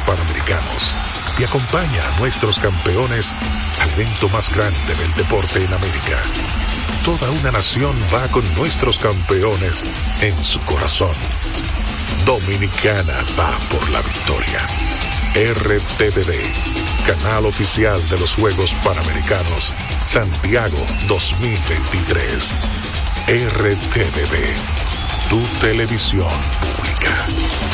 Panamericanos y acompaña a nuestros campeones al evento más grande del deporte en América. Toda una nación va con nuestros campeones en su corazón. Dominicana va por la victoria. RTVD, canal oficial de los Juegos Panamericanos, Santiago 2023. RTVD, tu televisión pública.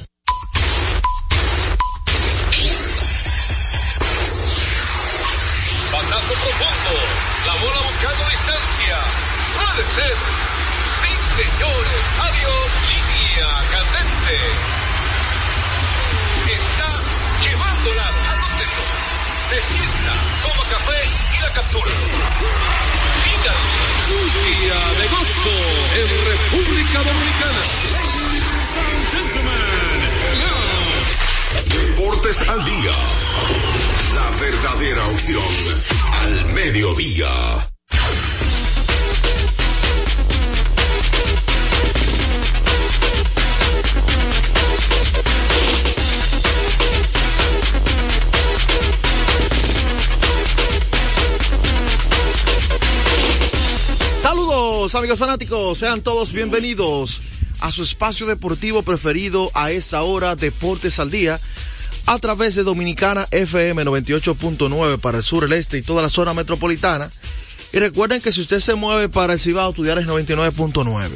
Línea candente. Está llevándola a donde no. Se sienta, toma café y la captura. Día de gozo en República Dominicana. Gentlemen, Deportes al día. La verdadera opción al mediodía. Amigos fanáticos, sean todos bienvenidos a su espacio deportivo preferido a esa hora, Deportes al Día, a través de Dominicana FM 98.9 para el sur, el este y toda la zona metropolitana. Y recuerden que si usted se mueve para el Cibao, tu dial es 99.9.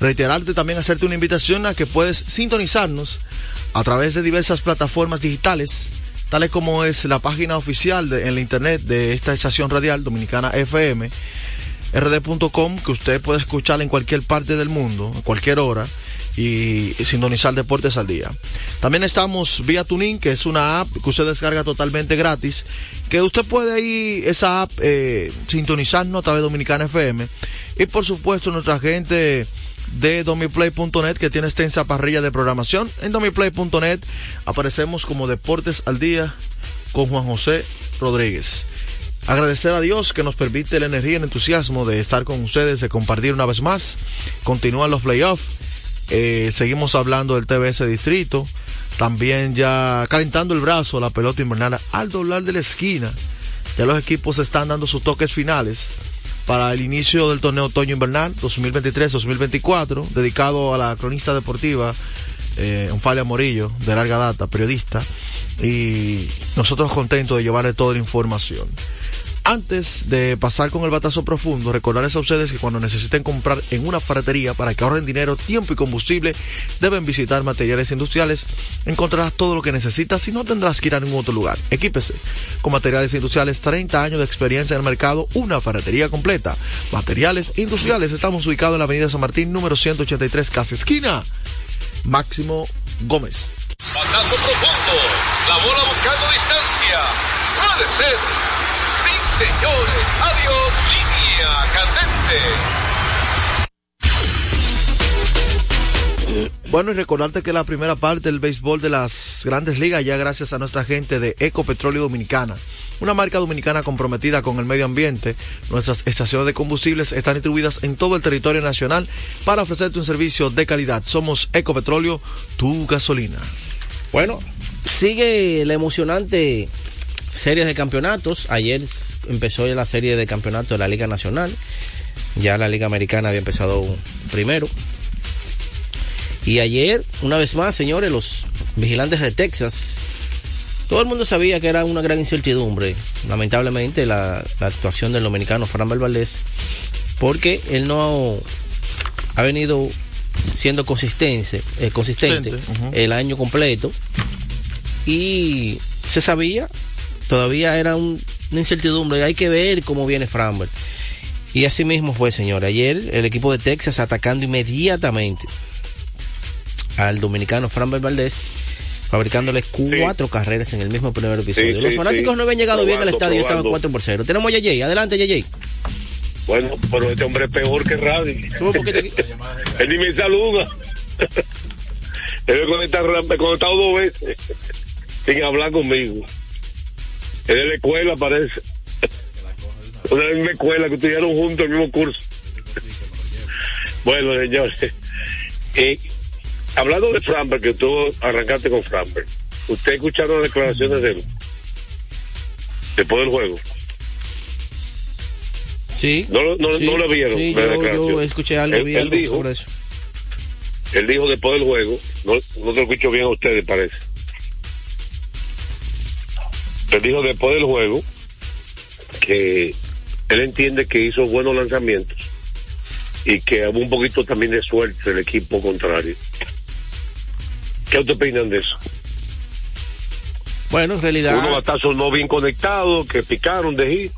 Reiterarte también, hacerte una invitación a que puedes sintonizarnos a través de diversas plataformas digitales, tales como es la página oficial en la internet de esta estación radial Dominicana FM, rd.com, que usted puede escuchar en cualquier parte del mundo, a cualquier hora, y sintonizar Deportes al Día. También estamos vía Tuning, que es una app que usted descarga totalmente gratis, que usted puede ahí, esa app, eh, sintonizarnos a través de Dominicana FM. Y por supuesto, nuestra gente de domiplay.net que tiene extensa parrilla de programación. En domiplay.net aparecemos como Deportes al Día con Juan José Rodríguez. Agradecer a Dios que nos permite la energía y el entusiasmo de estar con ustedes, de compartir una vez más. Continúan los playoffs. Eh, seguimos hablando del TBS Distrito. También ya calentando el brazo la pelota invernal al doblar de la esquina. Ya los equipos están dando sus toques finales para el inicio del torneo otoño invernal 2023-2024, dedicado a la cronista deportiva eh, Onfalia Morillo, de larga data, periodista, y nosotros contentos de llevarle toda la información. Antes de pasar con el batazo profundo, recordarles a ustedes que cuando necesiten comprar en una ferretería para que ahorren dinero, tiempo y combustible, deben visitar materiales industriales. Encontrarás todo lo que necesitas y no tendrás que ir a ningún otro lugar. Equípese con materiales industriales, 30 años de experiencia en el mercado, una ferretería completa. Materiales industriales, estamos ubicados en la avenida San Martín, número 183, casi esquina. Máximo Gómez. Batazo profundo. La bola buscando distancia. Puede ser. Sí, señores. Adiós. Línea candente. Bueno, y recordarte que la primera parte del béisbol de las grandes ligas ya gracias a nuestra gente de Ecopetróleo Dominicana, una marca dominicana comprometida con el medio ambiente. Nuestras estaciones de combustibles están distribuidas en todo el territorio nacional para ofrecerte un servicio de calidad. Somos Ecopetróleo, tu gasolina. Bueno, sigue la emocionante series de campeonatos. Ayer empezó ya la serie de campeonatos de la Liga Nacional. Ya la Liga Americana había empezado primero. Y ayer, una vez más, señores, los vigilantes de Texas, todo el mundo sabía que era una gran incertidumbre, lamentablemente, la, la actuación del dominicano Fran Valdés, porque él no ha venido siendo consistente, eh, consistente el año completo y se sabía, todavía era un- una incertidumbre, hay que ver cómo viene Framberg. Y así mismo fue, señor. Ayer el equipo de Texas atacando inmediatamente al dominicano Framberg Valdés, fabricándole cuatro carreras en el mismo primer episodio. Sí, Los sí, fanáticos no habían llegado bien al Probando, estadio, estaban probando. 4 por 0. Tenemos a Yeye, adelante Yeye. Bueno, pero este hombre es peor que Radi. Él ni me saluda. Él me conecta, me ha conectado dos veces sin hablar conmigo. Es de la escuela, parece. Una misma escuela que estudiaron juntos el mismo curso. Bueno, señores. eh, hablando de Framberg, que tú arrancaste con Framberg, ¿usted escucharon las declaraciones de él? Después del juego. Sí. No, lo- no, Sí, no lo vieron. sí, yo- yo escuché algo, Él- vi él algo dijo, sobre eso. Él dijo después del juego, no, no te lo escucho bien a ustedes, parece. Él dijo después del juego que él entiende que hizo buenos lanzamientos y que hubo un poquito también de suerte del equipo contrario. ¿Qué opinan de eso? Bueno, en realidad. Unos batazos no bien conectados, que picaron de hit.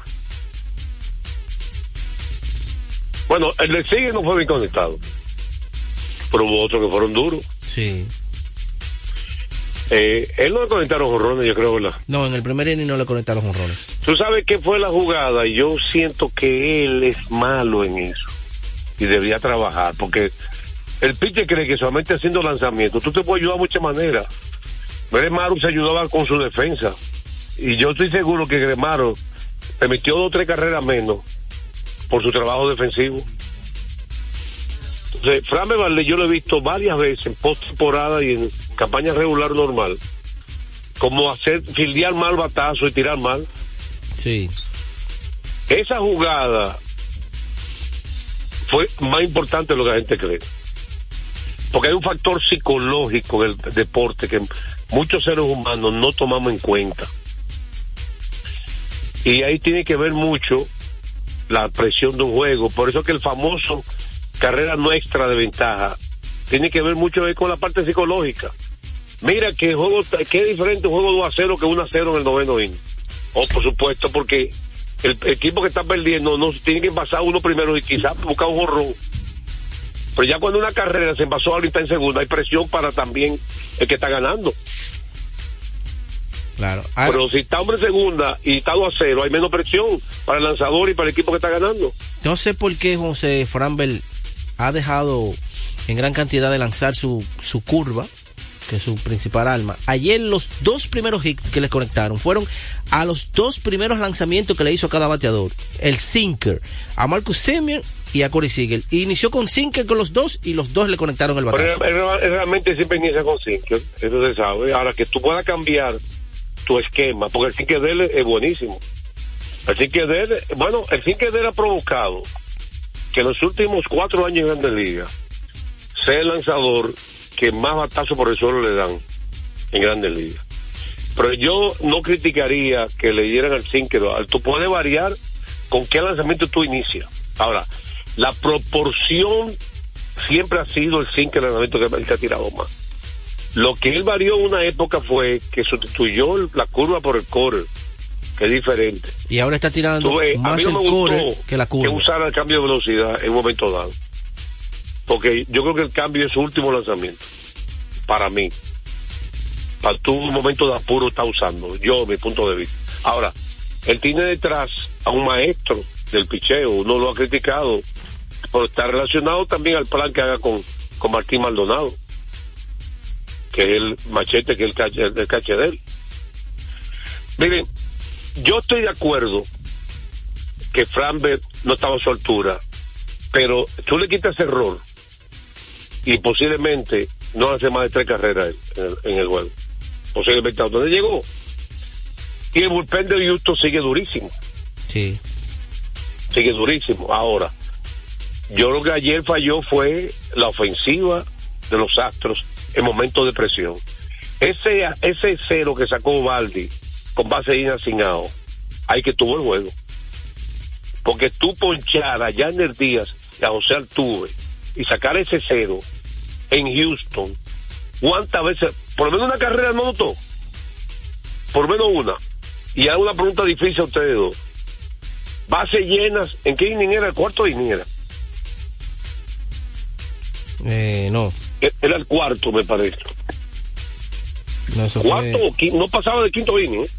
Bueno, el de sigue no fue bien conectado. Pero hubo otros que fueron duros. Sí. Eh, él no le conectaron jorrones, yo creo, ¿verdad? No, en el primer inning no le conectaron jonrones. Tú sabes qué fue la jugada y yo siento que él es malo en eso y debería trabajar porque el pitcher cree que solamente haciendo lanzamientos tú te puedes ayudar de muchas maneras. Gremaro se ayudaba con su defensa y yo estoy seguro que Gremaro permitió dos o tres carreras menos por su trabajo defensivo. Entonces, Fran Valdez yo lo he visto varias veces en postemporada y en campaña regular normal como hacer fildear mal batazo y tirar mal. Sí. Esa jugada fue más importante de lo que la gente cree. Porque hay un factor psicológico en el deporte que muchos seres humanos no tomamos en cuenta. Y ahí tiene que ver mucho la presión de un juego. Por eso que el famoso carrera nuestra de ventaja tiene que ver mucho con la parte psicológica. Mira que juego, qué diferente un juego 2 a 0 que 1 a 0 en el noveno inning. Oh, por supuesto, porque el equipo que está perdiendo no tiene que pasar uno primero y quizás buscar un jorrón. Pero ya cuando una carrera se pasó ahorita en segunda, hay presión para también el que está ganando. Claro. Pero si está hombre en segunda y está 2 a 0, hay menos presión para el lanzador y para el equipo que está ganando. No sé por qué José Framberg ha dejado en gran cantidad de lanzar su, su curva, su principal arma. Ayer los dos primeros hits que le conectaron fueron a los dos primeros lanzamientos que le hizo a cada bateador. El sinker, a Marcus Semien y a Corey Siegel. Inició con sinker con los dos y los dos le conectaron el Pero batazo. él realmente siempre inicia con sinker, eso se sabe. Ahora que tú puedas cambiar tu esquema, porque el sinker de él es buenísimo. El sinker de él, bueno, el sinker de él ha provocado que en los últimos cuatro años en Grandes Ligas sea el lanzador que más batazo por el suelo le dan en Grandes Ligas. Pero yo no criticaría que le dieran al sinker. Tú puedes variar con qué lanzamiento tú inicias. Ahora, la proporción siempre ha sido el sinker el lanzamiento que él te ha tirado más. Lo que él varió en una época fue que sustituyó la curva por el core, que es diferente. Y ahora está tirando Tú ves, a más mí no el me core gustó que la curva. que usara el cambio de velocidad en un momento dado. Porque yo creo que el cambio es su último lanzamiento. Para mí. Para tu momento de apuro está usando. Yo, mi punto de vista. Ahora, él tiene detrás a un maestro del picheo. Uno lo ha criticado. Pero está relacionado también al plan que haga con, con Martín Maldonado. Que es el machete, que es el cache, el cache de él. Miren, yo estoy de acuerdo que Framberg no estaba a su altura, pero tú le quitas error y posiblemente no hace más de tres carreras en el, en el juego. Posiblemente a donde llegó. Y el bullpen de Houston sigue durísimo. Sí. Sigue durísimo. Ahora, yo lo que ayer falló fue la ofensiva de los Astros en momentos de presión. Ese, ese cero que sacó Baldi con base inasignados, ahí que tuvo el juego. Porque tú ponchar a Janer Díaz y a José Altuve y sacar ese cero en Houston, ¿cuántas veces? Por lo menos una carrera no notó. Por lo menos una. Y hago una pregunta difícil a ustedes dos. Bases llenas, ¿en qué inning era? El cuarto inning era. Eh, no. E- Era el cuarto, me parece. No, Cuarto fue- o quinto, no pasaba de quinto inning. ¿eh?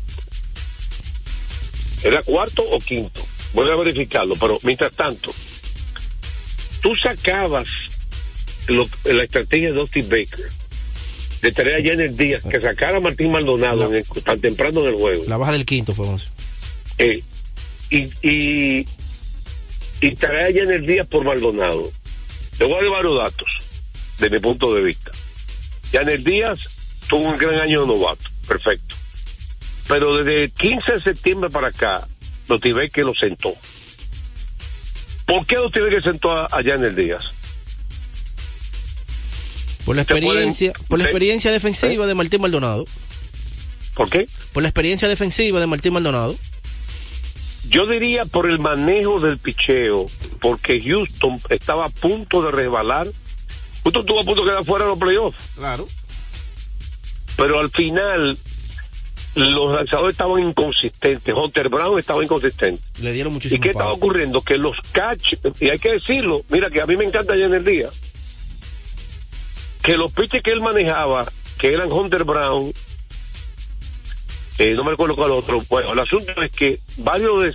Era cuarto o quinto. Voy a verificarlo, pero mientras tanto, tú sacabas lo- la estrategia de Dusty Baker de traer a Jenner Díaz que sacara a Martín Maldonado en el- tan temprano en el juego. La baja del quinto fue. Eh, y, y, y traer a Jenner Díaz por Maldonado. Le voy a dar varios datos, de mi punto de vista. Jenner Díaz tuvo un gran año de novato, perfecto. Pero desde el 15 de septiembre para acá, tiene que lo sentó. ¿Por qué tiene que sentó a, a Jenner Díaz? Por la pueden- experiencia, por la experiencia defensiva de Martín Maldonado. ¿Por qué? Por la experiencia defensiva de Martín Maldonado. Yo diría por el manejo del picheo, porque Houston estaba a punto de resbalar. Houston estuvo a punto de quedar fuera de los playoffs. Claro. pero al final los lanzadores estaban inconsistentes. Hunter Brown estaba inconsistente. Le dieron ¿Y muchísimo qué estaba ocurriendo? Que los catch, y hay que decirlo, mira que a mí me encanta ya en el día, que los pitches que él manejaba, que eran Hunter Brown, eh, no me recuerdo cuál otro, bueno, el asunto es que varios de,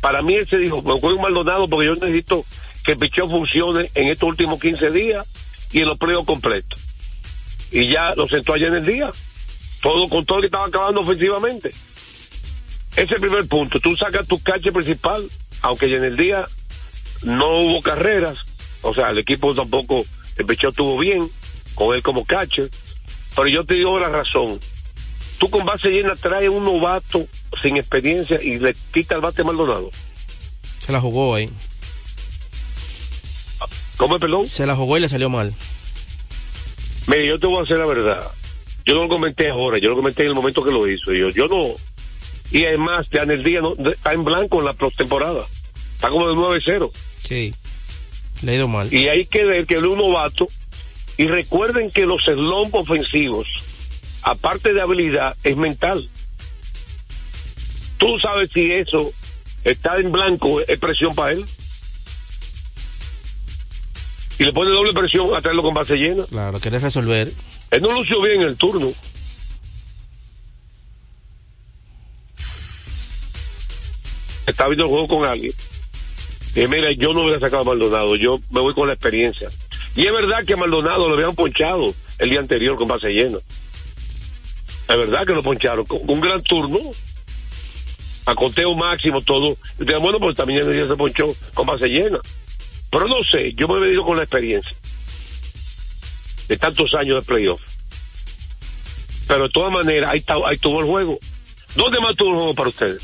para mí él se dijo, me juego un Maldonado porque yo necesito que el picheo funcione en estos últimos 15 días y en los playoffs completos. Y ya lo sentó allá en el día. Todo con todo que estaba acabando ofensivamente. Ese es el primer punto. Tú sacas tu cache principal, aunque en el día no hubo carreras, o sea, el equipo tampoco, el picheo estuvo bien, con él como catcher, pero yo te digo la razón. Tú con base llena traes un novato sin experiencia y le quita el bate Maldonado. Se la jugó ahí. ¿Cómo, perdón? Se la jugó y le salió mal. Mire, yo te voy a hacer la verdad. Yo no lo comenté ahora, yo lo comenté en el momento que lo hizo. Yo, yo no. Y además, ya en el día no, está en blanco en la postemporada. Está como de 9-0. Sí. Le ha ido mal. Y hay que ver que un novato. Y recuerden que los slump ofensivos, aparte de habilidad, es mental. Tú sabes si eso está en blanco, es presión para él. Y le pone doble presión a traerlo con base llena. Claro, querés resolver. Él no lució bien en el turno. Estaba viendo el juego con alguien. Dije, mira, yo no hubiera sacado a Maldonado, yo me voy con la experiencia. Y es verdad que a Maldonado lo habían ponchado el día anterior con base llena. Es verdad que lo poncharon con un gran turno. A conteo máximo, todo. Bueno, pues también día se ponchó con base llena. Pero no sé, yo me he venido con la experiencia de tantos años de playoff. Pero de todas maneras, ahí tuvo el juego. ¿Dónde más tuvo el juego para ustedes?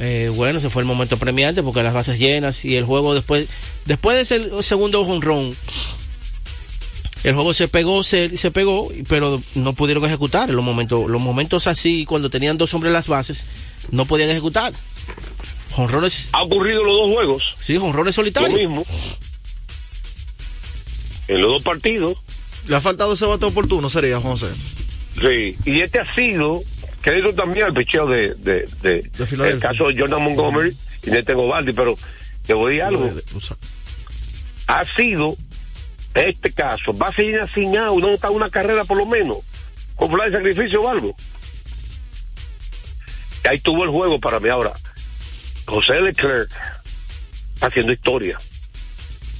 Eh, bueno, ese fue el momento premiante porque las bases llenas y el juego después, después de ese segundo jonrón, el juego se pegó, se, se pegó, pero no pudieron ejecutar. Los momentos, los momentos así, cuando tenían dos hombres en las bases, no podían ejecutar. Jonrones. Ha ocurrido en los dos juegos. Sí, jonrones Lo solitarios. mismo. En los dos partidos. Le ha faltado ese bate oportuno, sería, José. Sí. Y este ha sido, crédito también al picheo de, de, de, Filadelfia. el caso de Jordan Montgomery y Nete Gobaldi, pero te voy a decir algo. Ha sido, este caso, va a seguir asignado, no está una carrera por lo menos, con fly de sacrificio o algo. Y ahí tuvo el juego para mí ahora. José Leclerc haciendo historia.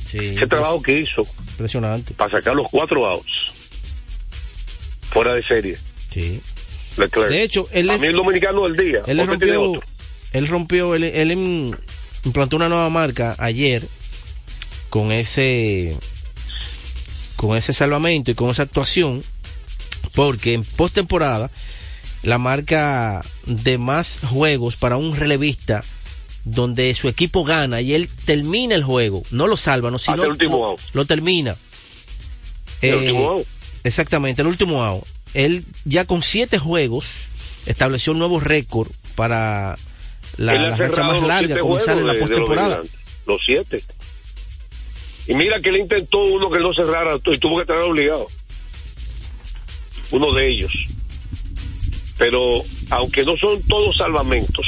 Sí, Ese trabajo que hizo impresionante. para sacar los cuatro outs fuera de serie. Sí. Leclerc. De hecho, él a es- mí el dominicano del día. Él rompió, él rompió, él, él im- implantó una nueva marca ayer con ese, con ese salvamento y con esa actuación. Porque en postemporada, la marca de más juegos para un relevista donde su equipo gana y él termina el juego, no lo salva, no, sino Hasta el último lo, termina. El Eh, último out. Exactamente, el último out. Él ya con siete juegos estableció un nuevo récord para la, racha más larga comenzar en la postemporada. Los siete. Y mira que él intentó uno que no cerrara y tuvo que estar obligado. Uno de ellos. Pero aunque no son todos salvamentos,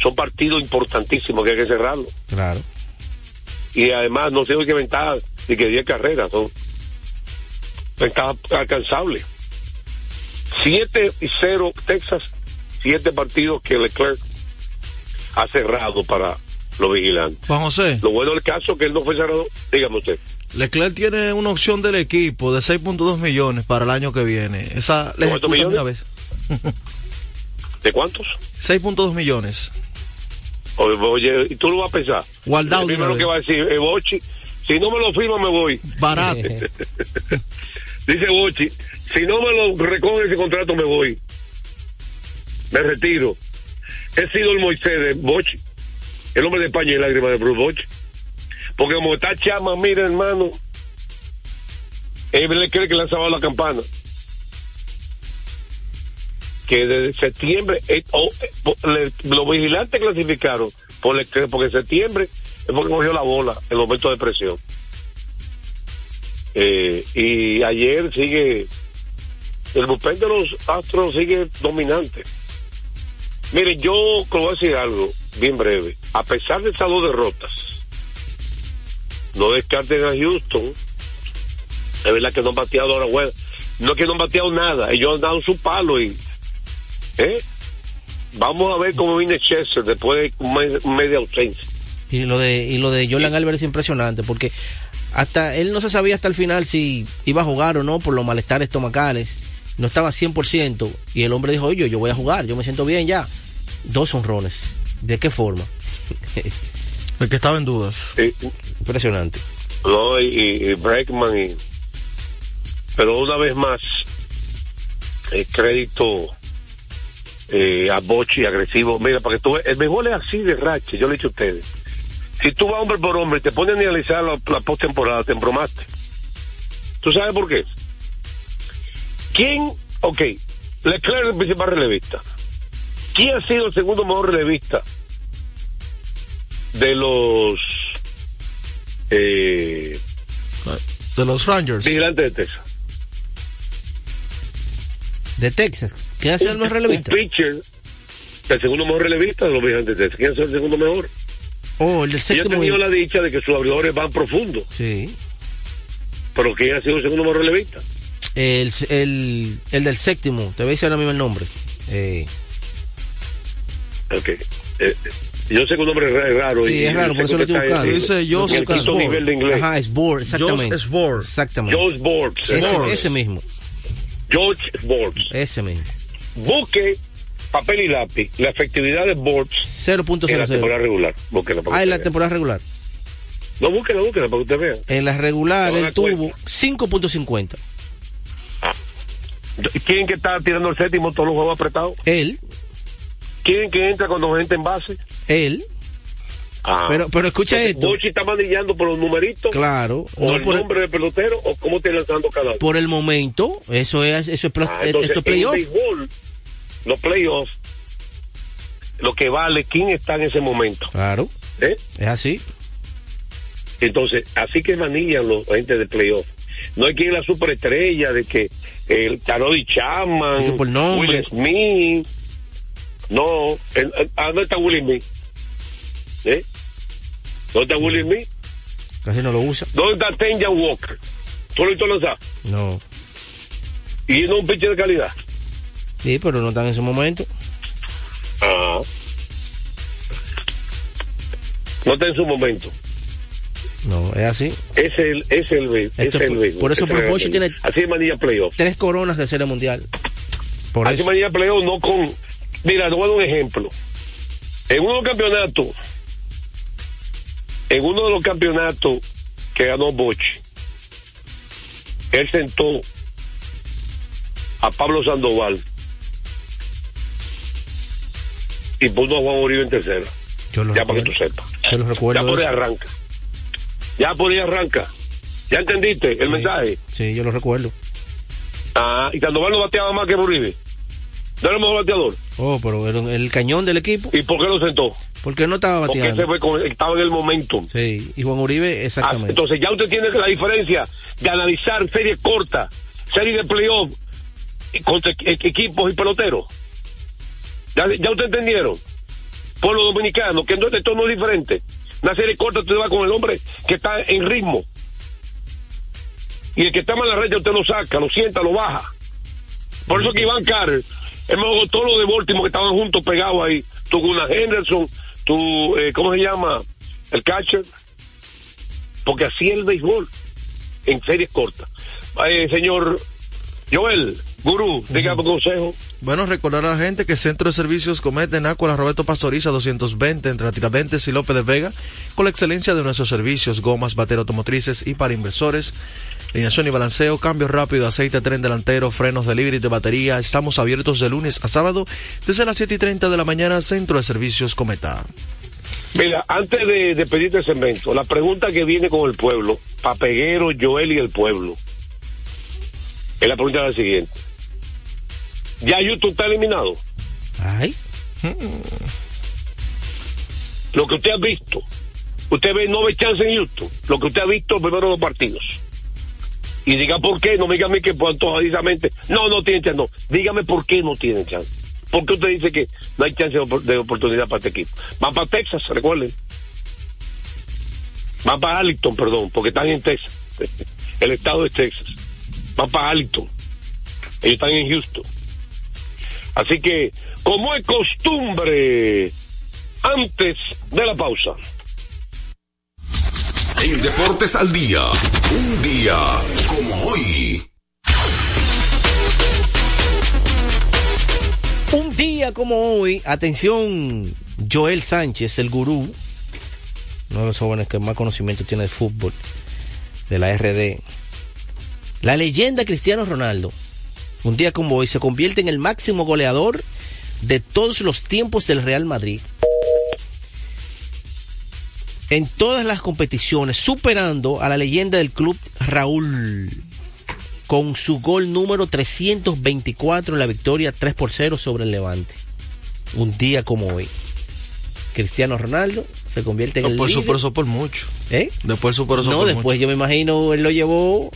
son partidos importantísimos que hay que cerrarlo. Claro. Y además no tengo que ventaja de que 10 carreras, son ventaja alcanzable. 7 y 0 Texas, 7 partidos que Leclerc ha cerrado para los vigilantes. Juan José, Lo bueno del caso es que él no fue cerrado, dígame usted. Leclerc tiene una opción del equipo de 6.2 millones para el año que viene. Esa le una vez. ¿De cuántos? 6.2 millones. Oye, y tú lo vas a pensar. Guardado primero que va a decir, eh, Bochi, si no me lo firma me voy. Barato. Dice Bochi, si no me lo recoge ese contrato me voy. Me retiro. He sido el Moisés de Bochi, el hombre de España y lágrimas de Bruce Bochi. Porque como está chama, mira hermano, él cree que le han salvado la campana. Que desde septiembre, eh, oh, eh, los vigilantes clasificaron por porque en septiembre es porque cogió la bola en el momento de presión. Eh, y ayer sigue, el bullpen de los Astros sigue dominante. Mire, yo voy a decir algo bien breve. A pesar de esas dos derrotas, no descarten a Houston. Es verdad que no han bateado ahora, bueno. No es que no han bateado nada. Ellos han dado su palo y. ¿eh? Vamos a ver cómo viene Chester después de un mes- ausencia. Y lo de y lo de Jordan Álvarez es impresionante porque hasta él no se sabía hasta el final si iba a jugar o no por los malestares estomacales. No estaba 100% y el hombre dijo, oye, yo voy a jugar, yo me siento bien ya. Dos honrones. ¿De qué forma? El que estaba en dudas. Sí. Impresionante. ¿no? Y, y, Breckman y pero una vez más el crédito eh, a Bochi agresivo mira para que tú veas, el mejor es así de rache yo le he dicho a ustedes si tú vas hombre por hombre y te pones a analizar la, la postemporada te embromaste ¿tú sabes por qué? ¿quién? ok Leclerc es el principal relevista ¿quién ha sido el segundo mejor relevista de los eh, De los Rangers. vigilantes de Texas. De Texas. ¿Quién hace el mejor Un relevista? pitcher, el segundo mejor relevista de los vigilantes de Texas. ¿Quién es el segundo mejor? Oh, el del Yo he séptimo. tenido la dicha de que sus abridores van profundo, Sí. pero ¿quién ha sido el segundo mejor relevista? El, el, el del séptimo. Te voy a decir ahora mismo el nombre. Eh, Ok. Eh, yo sé que un nombre es ra- es raro. Sí, y es raro, por eso lo estoy buscando. Dice quinto Sborg. nivel de inglés. ajá, es Board, exactamente. Josh Sborg. Exactamente. George Borgs. ese, ese mismo. George Borgs. Ese mismo. Busque papel y lápiz la efectividad de Borgs en la 0.00. temporada regular. Búsquela Ah, en la temporada regular. No, búsquela, búsquela para que usted vea. En la regular él tuvo cuenta. 5.50. ¿Quién que está tirando el séptimo todos los juegos apretados? Él, ¿Quién que entra cuando gente en base? él. Ah. Pero, pero escucha Entonces, esto. Bochi está manillando por los numeritos. Claro. O No el por, nombre del pelotero o cómo está lanzando cada uno. por el momento. Eso es, eso es, Ah, esto entonces, es en playoff. béisbol, los playoffs, lo que vale quién está en ese momento. Claro. ¿eh? Es así. Entonces, así que manillan los agentes de playoff. No hay quien la superestrella de que el Tarodi Chapman. Will Smith. No, el- el- ¿a ¿dónde está Will Smith? ¿Eh? ¿Dónde está Will Smith? Casi no lo usa. ¿Dónde está Tenja Walker? ¿Tú lo lanzar? No. Y no un pitcher de calidad. Sí, pero no están en su momento. Ah. No está en su momento. No, es así. Es el, es el, béis- es Esto es el por- por eso béisbol. tiene- Así manilla playoff. Tres coronas de serie mundial. Por Así eso. manilla playoff no con... Mira, te voy a dar un ejemplo. En uno de los campeonatos, en uno de los campeonatos que ganó Bochi, él sentó a Pablo Sandoval y puso a Juan Uribe en tercera. Yo Ya para que tú sepas. Yo lo recuerdo. Ya por ahí eso. arranca. Ya por ahí arranca. ¿Ya entendiste el Sí. mensaje? Sí, yo lo recuerdo. Ah, y Sandoval no bateaba más que Uribe. No era el mejor bateador. Oh, pero era el cañón del equipo. ¿Y por qué lo sentó? Porque no estaba Porque bateando. ese fue con- estaba en el momento. Sí, y Juan Uribe, Ah, exactamente. Entonces ya usted tiene la diferencia de analizar series cortas, series de playoff contra equipos y peloteros. Ya, ya usted entendieron. Pueblo dominicano, que entonces esto no es diferente. Una serie corta usted va con el hombre que está en ritmo. Y el que está mal en la red usted lo saca, lo sienta, lo baja. Por eso que Iván Carter, es más todos los de Baltimore que estaban juntos pegados ahí. Tú una Henderson, tú, eh, ¿cómo se llama? El catcher porque así es el béisbol en series cortas. Eh, señor Joel, gurú, dígame un consejo. Bueno, recordar a la gente que Centro de Servicios Cometa en Ácuara Roberto Pastoriza 220 entre Tiradentes y López de Vega, con la excelencia de nuestros servicios, gomas, batería automotrices y para inversores, alineación y balanceo, cambio rápido, aceite, tren delantero, frenos, delivery de batería. Estamos abiertos de lunes a sábado desde las 7 y 30 de la mañana, Centro de Servicios Cometa. Mira, antes de, de pedirte cemento, la pregunta que viene con el pueblo, Papeguero, Joel y el pueblo, es la pregunta la siguiente. ¿Ya YouTube está eliminado? Ay. Lo que usted ha visto, usted ve, no ve chance en YouTube, lo que usted ha visto primero los partidos. Y diga por qué, no me diga a mí que por antojadizamente, no, no tiene chance, no, dígame por qué no tienen chance. ¿Por qué usted dice que no hay chance de oportunidad para este equipo? Van para Texas, recuerden. Van para Arlington, perdón, porque están en Texas. El estado de Texas. Van para Arlington. Ellos están en Houston. Así que, como es costumbre, antes de la pausa. En Deportes al Día, un día como hoy. Un día como hoy, atención, Joel Sánchez, el gurú, uno de los jóvenes que más conocimiento tiene de fútbol, de la RD. La leyenda Cristiano Ronaldo, un día como hoy, se convierte en el máximo goleador de todos los tiempos del Real Madrid. En todas las competiciones, superando a la leyenda del club Raúl con su gol número 324 en la victoria 3 por 0 sobre el Levante. Un día como hoy. Cristiano Ronaldo se convierte en el Después líder. superó eso por mucho. ¿Eh? Después superó No, por después yo me imagino él lo llevó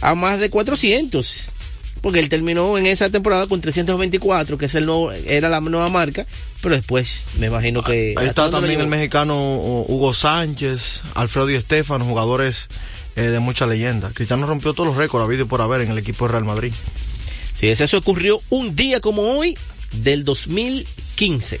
a más de 400. Porque él terminó en esa temporada con 324, que es el nuevo, era la nueva marca, pero después me imagino que... Ahí ¿hasta está también el mexicano uh, Hugo Sánchez, Alfredo y Estefano, jugadores eh, de mucha leyenda. Cristiano rompió todos los récords habido por haber en el equipo de Real Madrid. Sí, eso ocurrió un día como hoy del 2015.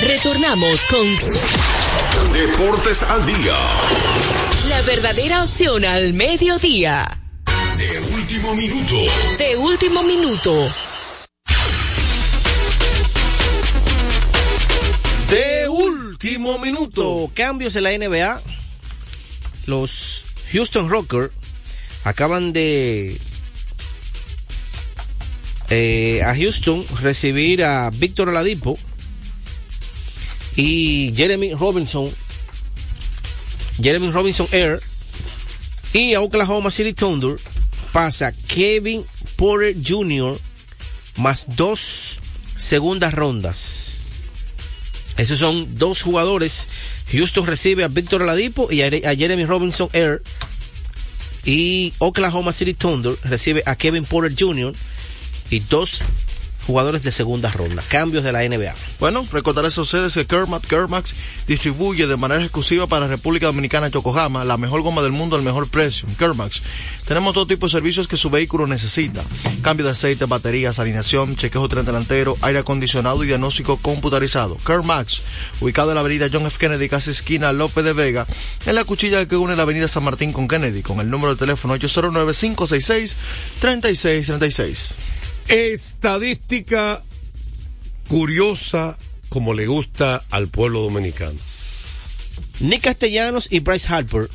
Retornamos con Deportes al Día. la verdadera opción al mediodía. De último minuto. De último minuto. De último minuto. Cambios en la NBA. Los Houston Rockers acaban de eh, a Houston recibir a Víctor Oladipo y Jeremy Robinson Jeremy Robinson Air y a Oklahoma City Thunder pasa Kevin Porter Jr. más dos segundas rondas. Esos son dos jugadores. Houston recibe a Víctor Oladipo y a Jeremy Robinson Air. Y Oklahoma City Thunder recibe a Kevin Porter Jr. y dos jugadores de segunda ronda. Cambios de la NBA. Bueno, recordarles a ustedes que Kermax, Kermax distribuye de manera exclusiva para República Dominicana Yokohama la mejor goma del mundo al mejor precio. Kermax. Tenemos todo tipo de servicios que su vehículo necesita. Cambio de aceite, baterías, alineación, chequeo tren delantero, aire acondicionado y diagnóstico computarizado. Kermax, ubicado en la avenida John F. Kennedy, casi esquina López de Vega, en la cuchilla que une la avenida San Martín con Kennedy, con el número de teléfono 809-566-3636. Estadística curiosa como le gusta al pueblo dominicano. Nick Castellanos y Bryce Harper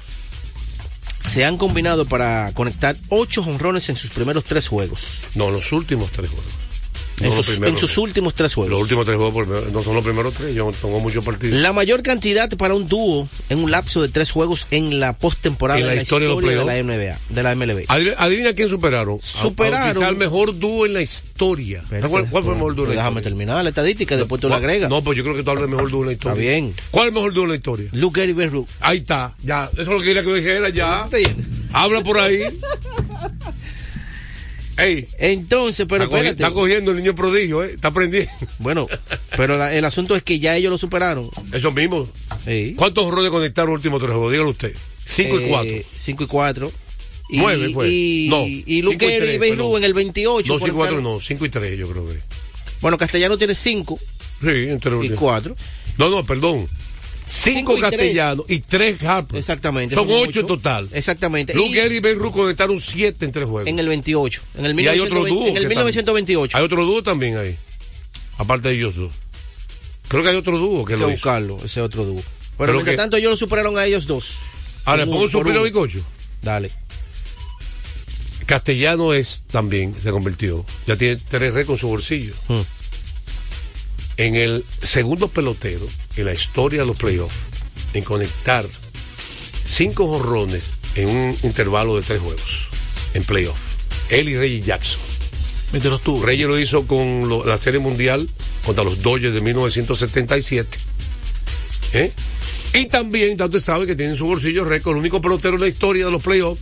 se han combinado para conectar ocho jonrones en sus primeros tres juegos. No, los últimos tres juegos. En, No sus, primeros en sus últimos tres juegos. Los últimos tres juegos no son los primeros tres, yo tengo muchos partidos. La mayor cantidad para un dúo en un lapso de tres juegos en la postemporada En la de la historia historia, de la NBA, de la MLB. Adivina, quién superaron. A- a- Superaron. Quizá el mejor dúo en la historia. ¿Cuál, cuál fue el mejor dúo en la Déjame historia? terminar la estadística, después tú la agregas. No, pues yo creo que tú hablas del mejor dúo en la historia. Está bien. ¿Cuál es el mejor dúo en la historia? Luke Gary Ben Ruth. Ahí está, ya. Eso es lo que quería que dijera, ya. Habla por ahí. Ey. Entonces, pero está, espérate. está cogiendo el niño prodigio, ¿eh? Está aprendiendo. Bueno, pero la- el asunto es que ya ellos lo superaron. Eso mismo. ¿Cuántos horrores conectaron los últimos tres juegos? Dígalo usted. Cinco y Eh, cuatro. Cinco y cuatro. Y- Nueve fue. Y, no. y Luke y perdón. Ruth en el 28. No, cinco y cuatro no. Cinco y tres, yo creo que. Bueno, Castellano tiene cinco Sí, entre y cuatro. No, no, perdón. Cinco, Cinco y tres. castellanos y tres Harper. Exactamente. Son son ocho en total. Exactamente. Luke Gary y Ben Ruth conectaron siete en tres juegos. en el 28. En el y hay otro 1920 dúo. En el que 1928. también- Hay otro dúo también ahí. Aparte de ellos dos. Creo que hay otro dúo que Hay que lo hizo. buscarlo, ese otro dúo. Pero, mientras que- tanto, ellos lo superaron a ellos dos. Ahora, Por pongo un- su por pino un- bicocho. Dale. Castellano es también, se convirtió. Ya tiene tres récords en su bolsillo. Hmm. En el segundo pelotero en la historia de los playoffs, en conectar cinco jorrones en un intervalo de tres juegos en playoffs. Él y Reggie Jackson. Mítelos tú. Reyes lo hizo con lo- la Serie Mundial contra los Dodgers de 1977. ¿Eh? Y también, usted sabe que tiene en su bolsillo récord, el único pelotero en la historia de los playoffs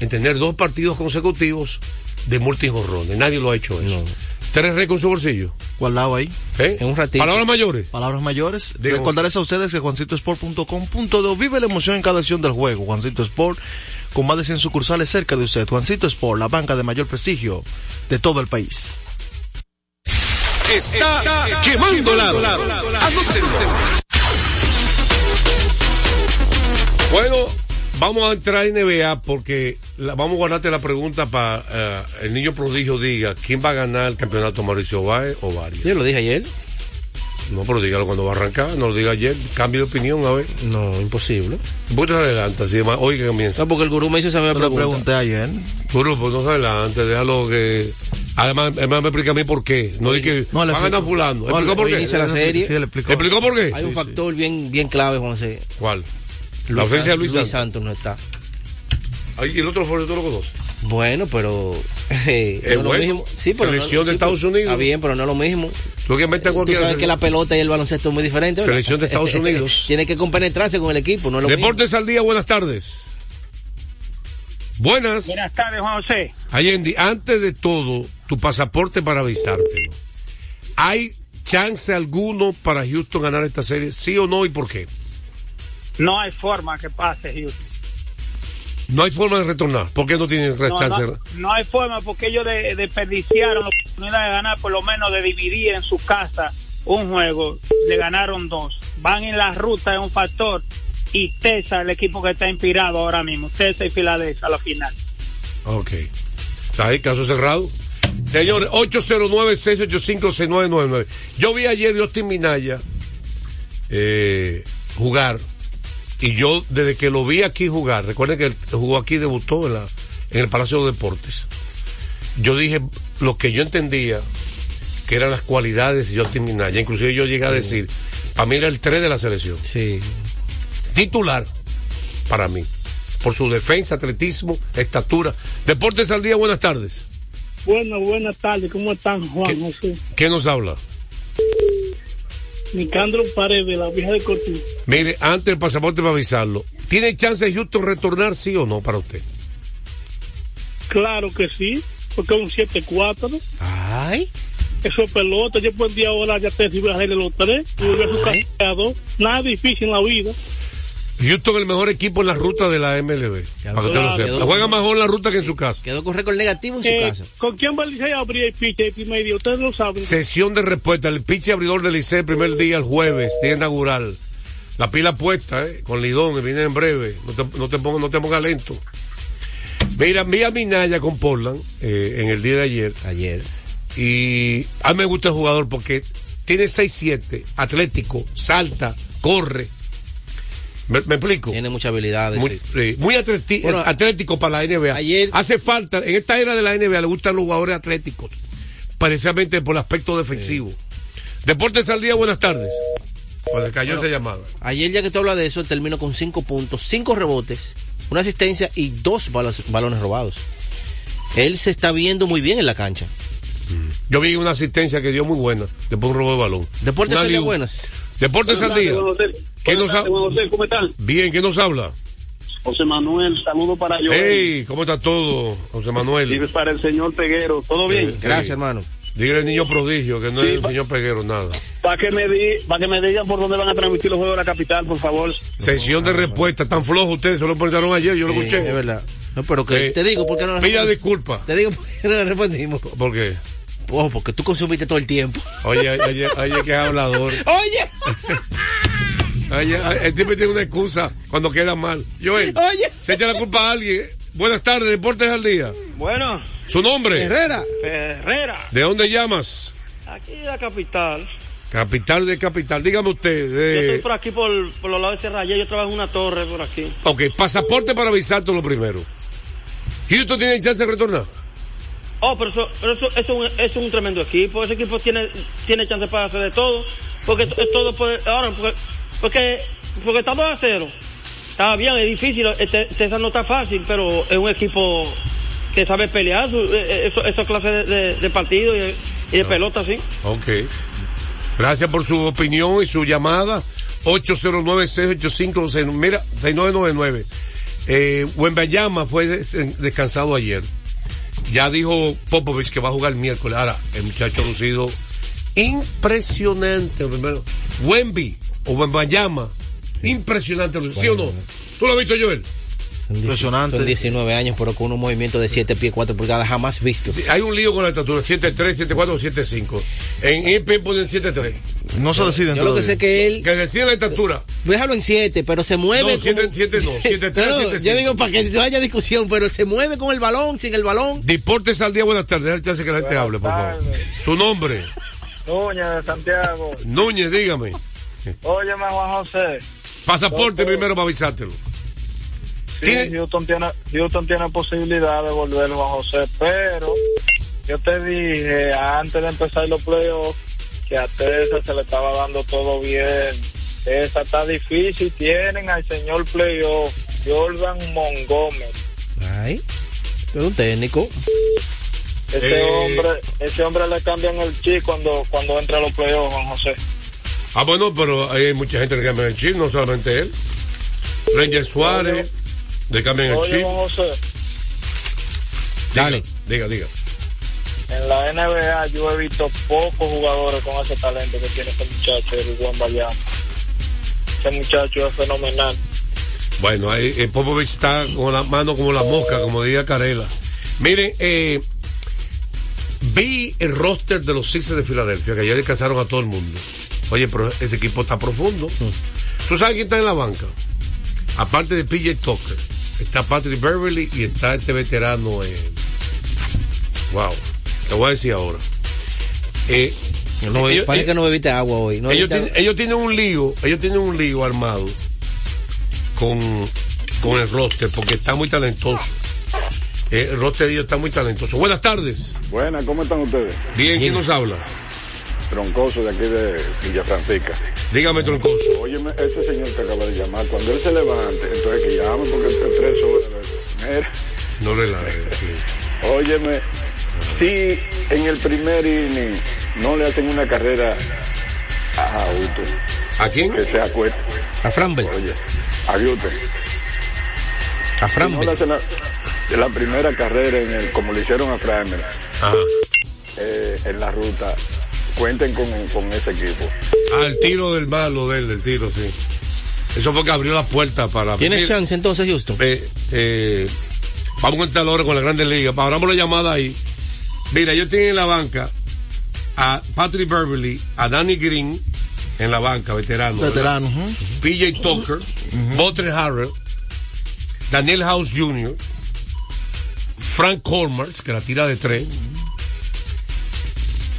en tener dos partidos consecutivos de multijorrones. Nadie lo ha hecho eso. Tres récords en su bolsillo. Guardado ahí. ¿Eh? En un ratito. Palabras mayores. Palabras mayores. Digo- Recordarles a ustedes que juancitosport.com.do vive la emoción en cada acción del juego. Juancito Sport, con más de 100 sucursales cerca de usted. Juancito Sport, la banca de mayor prestigio de todo el país. Está, quemando lado. Bueno, vamos a entrar en NBA porque la- vamos a guardarte la pregunta para eh, el niño prodigio diga quién va a ganar el campeonato Mauricio Báez o varios. Yo lo dije ayer. No, pero dígalo cuando va a arrancar, no lo diga ayer, cambio de opinión, a ver. No, imposible. Un poquito se adelanta, así, ma- hoy que comienza. No, porque el gurú me hizo esa misma Te lo pregunta. pregunté ayer. Grupo, no se adelante, déjalo que. Además, además me explica a mí por qué. No di que No, le va a ganar explico. fulano. No, ¿Explicó por qué? inicia la serie. Sí, le explicó. ¿Explicó por qué? Hay un factor bien, bien clave, José. ¿Cuál? La Luis ausencia de San- Luis Santos. Santos no está. Ay, y el otro fue, tú lo conoces. Bueno, pero. eh, Es no es bueno. lo mismo. Sí, pero. Selección no, de sí, Estados Unidos. Está bien, pero no es lo mismo. Lo que Tú sabes que la pelota y el baloncesto es muy diferente. ¿verdad? Selección de Estados Unidos. Tiene que compenetrarse con el equipo, no es lo mismo. Deportes al día, buenas tardes. Buenas. Buenas tardes, Juan José. Allende, antes de todo, tu pasaporte para avisártelo. ¿Hay chance alguno para Houston ganar esta serie? ¿Sí o no y por qué? No hay forma que pase, Houston. No hay forma de retornar. ¿Por qué no tienen No, chance? no, no hay forma porque ellos de- desperdiciaron la oportunidad de ganar, por lo menos de dividir en su casa un juego. Le ganaron dos. Van en la ruta, es un factor. Y Tesa, el equipo que está inspirado ahora mismo. Tesa y Filadelfia a la final. Ok. Está ahí, caso cerrado. Señores, 809-685-6999. Yo vi ayer a Justin Minaya eh, jugar. Y yo, desde que lo vi aquí jugar, recuerden que él jugó aquí, debutó en la, en el Palacio de Deportes, yo dije lo que yo entendía que eran las cualidades de Justin Minaya. Inclusive yo llegué a decir, para mí era el 3 de la selección. Sí. Titular, para mí. Por su defensa, atletismo, estatura. Deportes al día, buenas tardes. Bueno, buenas tardes. ¿Cómo están, Juan José? ¿Qué nos habla? Nicandro Paredes, la vieja de Cortés. Mire, antes del pasaporte para avisarlo. ¿Tiene chance de Houston retornar, sí o no, para usted? Claro que sí, porque es un 7-4. Ay. Eso es pelota. Yo por día ahora ya te sirve a hacerle los tres y a su casa. Nada difícil en la vida. Houston el mejor equipo en la ruta de la MLB. Para que usted lo sepa. La juega mejor en la ruta que en su casa. Quedó con récord negativo en su Eh, casa. ¿Con quién va el Licey a abrir el pitch el primer día? Ustedes lo saben. Sesión de respuesta. El pitch abridor del Liceo el primer día, el jueves, día inaugural. La pila puesta, ¿eh? Con Lidón, que viene en breve. No te, no te, pongas, no te pongas lento. Mira, vi a Minaya con Portland eh, en el día de ayer. Ayer. Y a mí me gusta el jugador porque tiene 6-7, atlético, salta, corre. ¿Me, me explico? Tiene muchas habilidades. Muy, sí. muy Bueno, atlético para la NBA. Hace falta, en esta era de la NBA le gustan los jugadores atléticos, precisamente por el aspecto defensivo. Deportes al día, buenas tardes. Cuando cayó Bueno, esa llamada. Ayer, ya que tú hablas de eso, terminó con cinco puntos, cinco rebotes, una asistencia y dos balas- balones robados. Él se está viendo muy bien en la cancha. Yo vi una asistencia que dio muy buena después de un robo de balón. Deportes al día buenas. Deportes al día. ¿Qué nos ha- ¿Cómo están? Bien, ¿qué nos habla? José Manuel, saludo para yo. Hey, ¿cómo está todo, José Manuel? Y para el señor Peguero, ¿todo bien? Eh, sí. Dígale al niño prodigio, que no es el señor Peguero, nada. Para que, me di, para que me digan por dónde van a transmitir los juegos de la capital, por favor. Sesión de respuesta, tan flojo ustedes, se lo preguntaron ayer, yo lo Sí, escuché. es verdad. No, pero que Eh, te digo, ¿por qué no Pida disculpas. Te digo, ¿por qué no le respondimos? ¿Por qué? Oh, porque tú consumiste todo el tiempo. Oye, oye, oye, que es hablador. Oye. Oye, el tipo tiene una excusa cuando queda mal. Joel, Oye. se echa la culpa a alguien. Buenas tardes, Deportes al Día. Bueno, ¿Su nombre? Herrera. Herrera, ¿De dónde llamas? aquí en la capital. Capital de capital. Dígame usted. Yo estoy De... por aquí, por, por los lados de Serraya. Yo trabajo en una torre por aquí. Ok, pasaporte para avisarte lo primero. ¿Houston tiene chance de retornar? Oh, pero eso, eso, eso es, un, tremendo equipo. Ese equipo tiene, tiene chance para hacer de todo. Porque es todo por, ahora, porque, porque, porque está 2 a 0. Está bien, es difícil. Este, este no está fácil, pero es un equipo que sabe pelear su, eh, eh, eso, esa clase de, de, partido y de, pelota, sí. Ok. Gracias por su opinión y su llamada. 809-685, mira, 6999. Eh, Wembayama fue des- descansado ayer. Ya dijo Popovich que va a jugar el miércoles. Ahora, el muchacho ha lucido impresionante. Primero, Wemby o Wembayama, impresionante. ¿Sí o no? ¿Tú lo has visto, Joel? Impresionante. Son 19 años, pero con un movimiento de 7 pies 4 pulgadas jamás vistos. Hay un lío con la estatura, 7'3, 7'4 o 7'5. En ESPN ponen 7'3. No se deciden Yo lo que sé que él. Que decía la estatura. Déjalo en 7, pero se mueve. No, siete- como- siete no, siete tres, No, no, siete Yo cinco. digo para que no haya discusión, pero se mueve con el balón, sin el balón. Deportes al día, buenas tardes. Chance que la gente hable, por favor. Su nombre. Núñez de Santiago. Núñez, dígame. Óyeme, Juan José. Pasaporte primero para avisártelo. Sí, Houston tiene, Houston tiene posibilidad de volver, Juan José, pero yo te dije antes de empezar los playoffs que a Tessa se le estaba dando todo bien. Esa está difícil. Tienen al señor playoff, Jordan Montgomery. Ay, pero un técnico. Ese Eh. hombre, ese hombre le cambian el chip cuando, cuando entra a los playoffs, Juan José. Ah, bueno, pero hay mucha gente que cambia el chip, no solamente él. Ranger Suárez, le cambian el Oye, chip. José, Dale. Diga, diga. en la NBA yo he visto pocos jugadores con ese talento que tiene ese muchacho, el Juan Bayama. Ese muchacho es fenomenal. Bueno, ahí el Popovich está con la mano como la mosca, como diría Carela. Miren, eh, vi el roster de los Sixers de Filadelfia, que ayer descansaron a todo el mundo. Oye, pero ese equipo está profundo. ¿Tú sabes quién está en la banca? Aparte de PJ Tucker, está Patrick Beverly y está este veterano. Eh, wow, te voy a decir ahora. Eh, No, ellos- parece que no bebiste agua hoy. No ellos, bebiste tienen, ellos tienen un lío, ellos tienen un lío armado con, con el roster porque está muy talentoso. Eh, el roster de ellos está muy talentoso. Buenas tardes. Buenas, ¿cómo están ustedes? Bien, ¿quién nos habla? Troncoso de aquí de Villa Francisca. Dígame, Troncoso. Óyeme, ese señor que acaba de llamar, cuando él se levante, entonces que llame porque entre tres horas. Mira, No le la sí. óyeme, si en el primer inning no le hacen una carrera a Auto. ¿A quién? Que se acueste. A Framber. Oye, a Gutte. A Si no le hacen la, la primera carrera en el, como le hicieron a Framber, eh, en la ruta, cuenten con, con ese equipo. El tiro del malo de él, el tiro, sí. Eso fue que abrió la puerta para. ¿Tiene chance entonces, Houston? eh, eh, vamos a entrar ahora con la Grandes Ligas. Paramos la llamada ahí. Mira, yo tengo en la banca a Patrick Beverly, a Danny Green en la banca, veterano. Veterano. PJ Tucker, Butter Harrell, Daniel House Jr., Frank Colmars, que la tira de tres,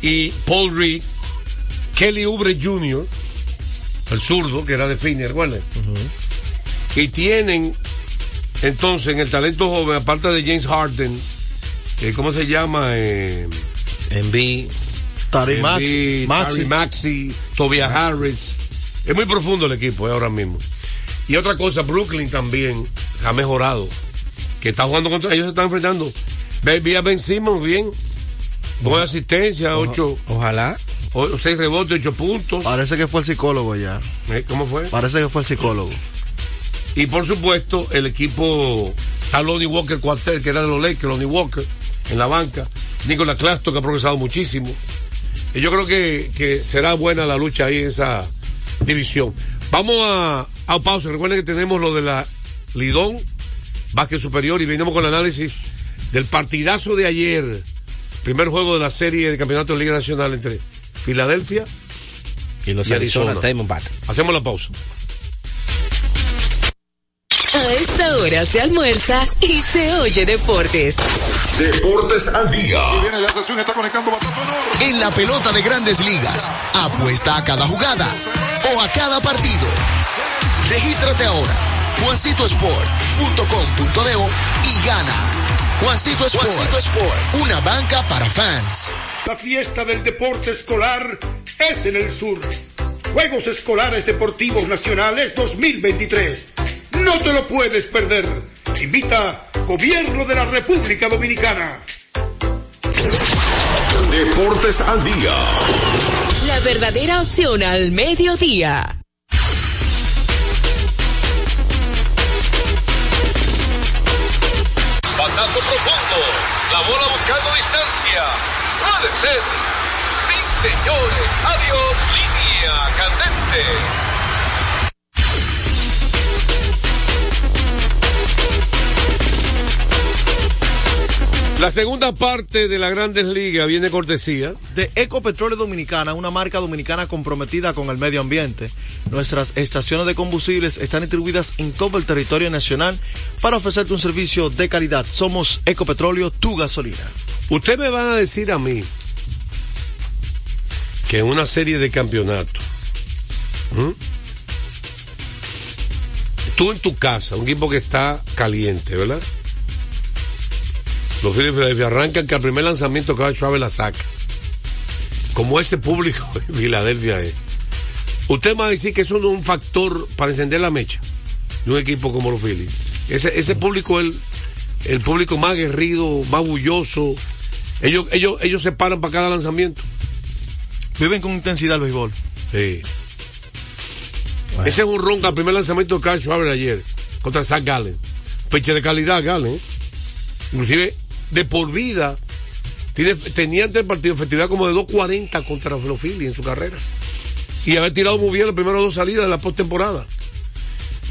y Paul Reed, Kelly Oubre Jr., el zurdo, que era de Phoenix, ¿recuerdan? Y tienen, entonces, en el talento joven, aparte de James Harden, eh, ¿cómo se llama? Eh, Envy. Tari Maxi. Maxi. Tari Maxi, Tobias Harris. Es muy profundo el equipo eh, ahora mismo. Y otra cosa, Brooklyn también ha mejorado. Que está jugando contra ellos, se están enfrentando. Ve- a Ben Simmons bien. Buena asistencia, ocho. Ojalá. o- seis rebotes, ocho puntos. Parece que fue el psicólogo ya. Eh, ¿Cómo fue? Parece que fue el psicólogo. Y por supuesto, el equipo está Lonnie Walker cuartel, que era de los Lakers, Lonnie Walker, en la banca. Nicolas Clasto, que ha progresado muchísimo. Y yo creo que, que será buena la lucha ahí en esa división. Vamos a, a pausa. Recuerden que tenemos lo de la Lidón, básquet superior, y venimos con el análisis del partidazo de ayer. Primer juego de la serie de campeonato de Liga Nacional entre Filadelfia Y los y Arizona Arizona. Diamondbacks. Hacemos la pausa. A esta hora se almuerza y se oye deportes. Deportes al día. Viene la estación, está conectando En la pelota de grandes ligas, apuesta a cada jugada o a cada partido. Regístrate ahora, juancitosport.com.de y gana. Juancito Sport, Juancito Sport, una banca para fans. La fiesta del deporte escolar es en el sur. Juegos Escolares Deportivos Nacionales 2023. No te lo puedes perder. Invita Gobierno de la República Dominicana. Deportes al día. La verdadera opción al mediodía. Bola buscando distancia. Puede ser. Sí, señores. Adiós. Línea candente. La segunda parte de la Grandes Ligas viene cortesía de Ecopetróleo Dominicana, una marca dominicana comprometida con el medio ambiente. Nuestras estaciones de combustibles están distribuidas en todo el territorio nacional para ofrecerte un servicio de calidad. Somos Ecopetróleo, tu gasolina. Usted me va a decir a mí que en una serie de campeonatos, tú en tu casa, un equipo que está caliente, ¿verdad? Los Phillies de Filadelfia arrancan que al primer lanzamiento que va Chávez la saca. Como ese público de Filadelfia es. Usted me va a decir que eso no es un factor para encender la mecha de un equipo como los Phillies. Ese, ese público es el, el público más aguerrido, más bulloso. Ellos, ellos, ellos se paran para cada lanzamiento. Viven con intensidad el béisbol. Sí. Ese es un ronca al primer lanzamiento de Carl Schwarber ayer contra Zach Gallen. Peche de calidad, Gallen. Inclusive de por vida. Tiene, tenía ante el partido efectividad como de 2.40 contra los Phillies en su carrera. Y haber tirado muy bien las primeras dos salidas de la postemporada.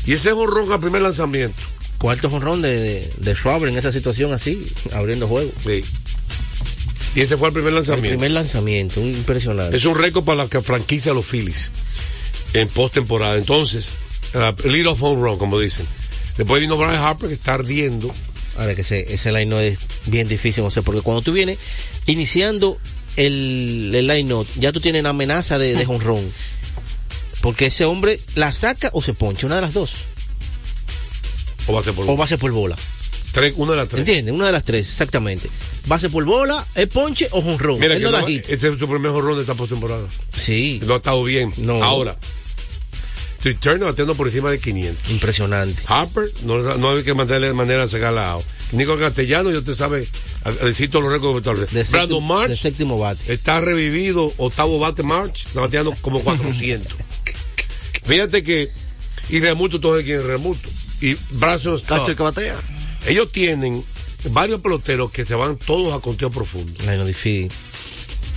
Y ese es un ronca al primer lanzamiento. Cuarto jonrón de, de, de Schwarber en esa situación así, abriendo juego. Sí. Y ese fue el primer lanzamiento. El primer lanzamiento, impresionante. Es un récord para la que franquicia los Phillies en postemporada. Entonces, uh, lead off home run, como dicen. Después vino Brian Harper que está ardiendo. Ahora que ese, ese line no es bien difícil, no sé, porque cuando tú vienes iniciando el, el line out, ya tú tienes una amenaza de, de honrón. Porque ese hombre la saca o se poncha, una de las dos. O ser por O va a ser por bola. Tres, una de las tres. ¿Entiendes? Una de las tres, exactamente. Base por bola, es ponche o jonrón. Mira, Él que no da no- hit. ese es su primer jorrón de esta postemporada. Sí. No ha estado bien. No. Ahora, Trey Turner batiendo por encima de 500. Impresionante. Harper, no, no hay que mandarle de manera a sacar la AO. Nico Castellano, yo te sabe, necesito los récords de Brandon March de séptimo bate. está revivido, octavo bate March, está bateando como 400. Fíjate que, y Remuto, todo quién es Remuto. Y Brazos el que batea. ellos tienen varios peloteros que se van todos a conteo profundo. Ay, no, difícil.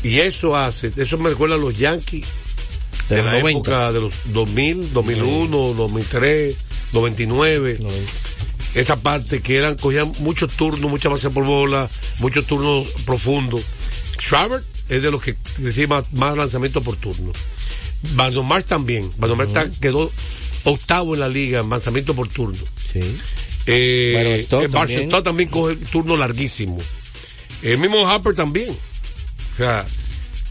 Y eso hace, eso me recuerda a los Yankees De de, los la 90. época de los 2000, 2001, 2003, 99. Esa parte que eran, cogían muchos turnos, mucha base por bola, muchos turnos profundos. Schreiber es de los que decía más, más lanzamiento por turno. Brandon Marsh también. Marsh está- quedó octavo en la liga en lanzamiento por turno. Sí. Eh, Byron Stott eh, también coge turno larguísimo. El mismo Harper también. O sea,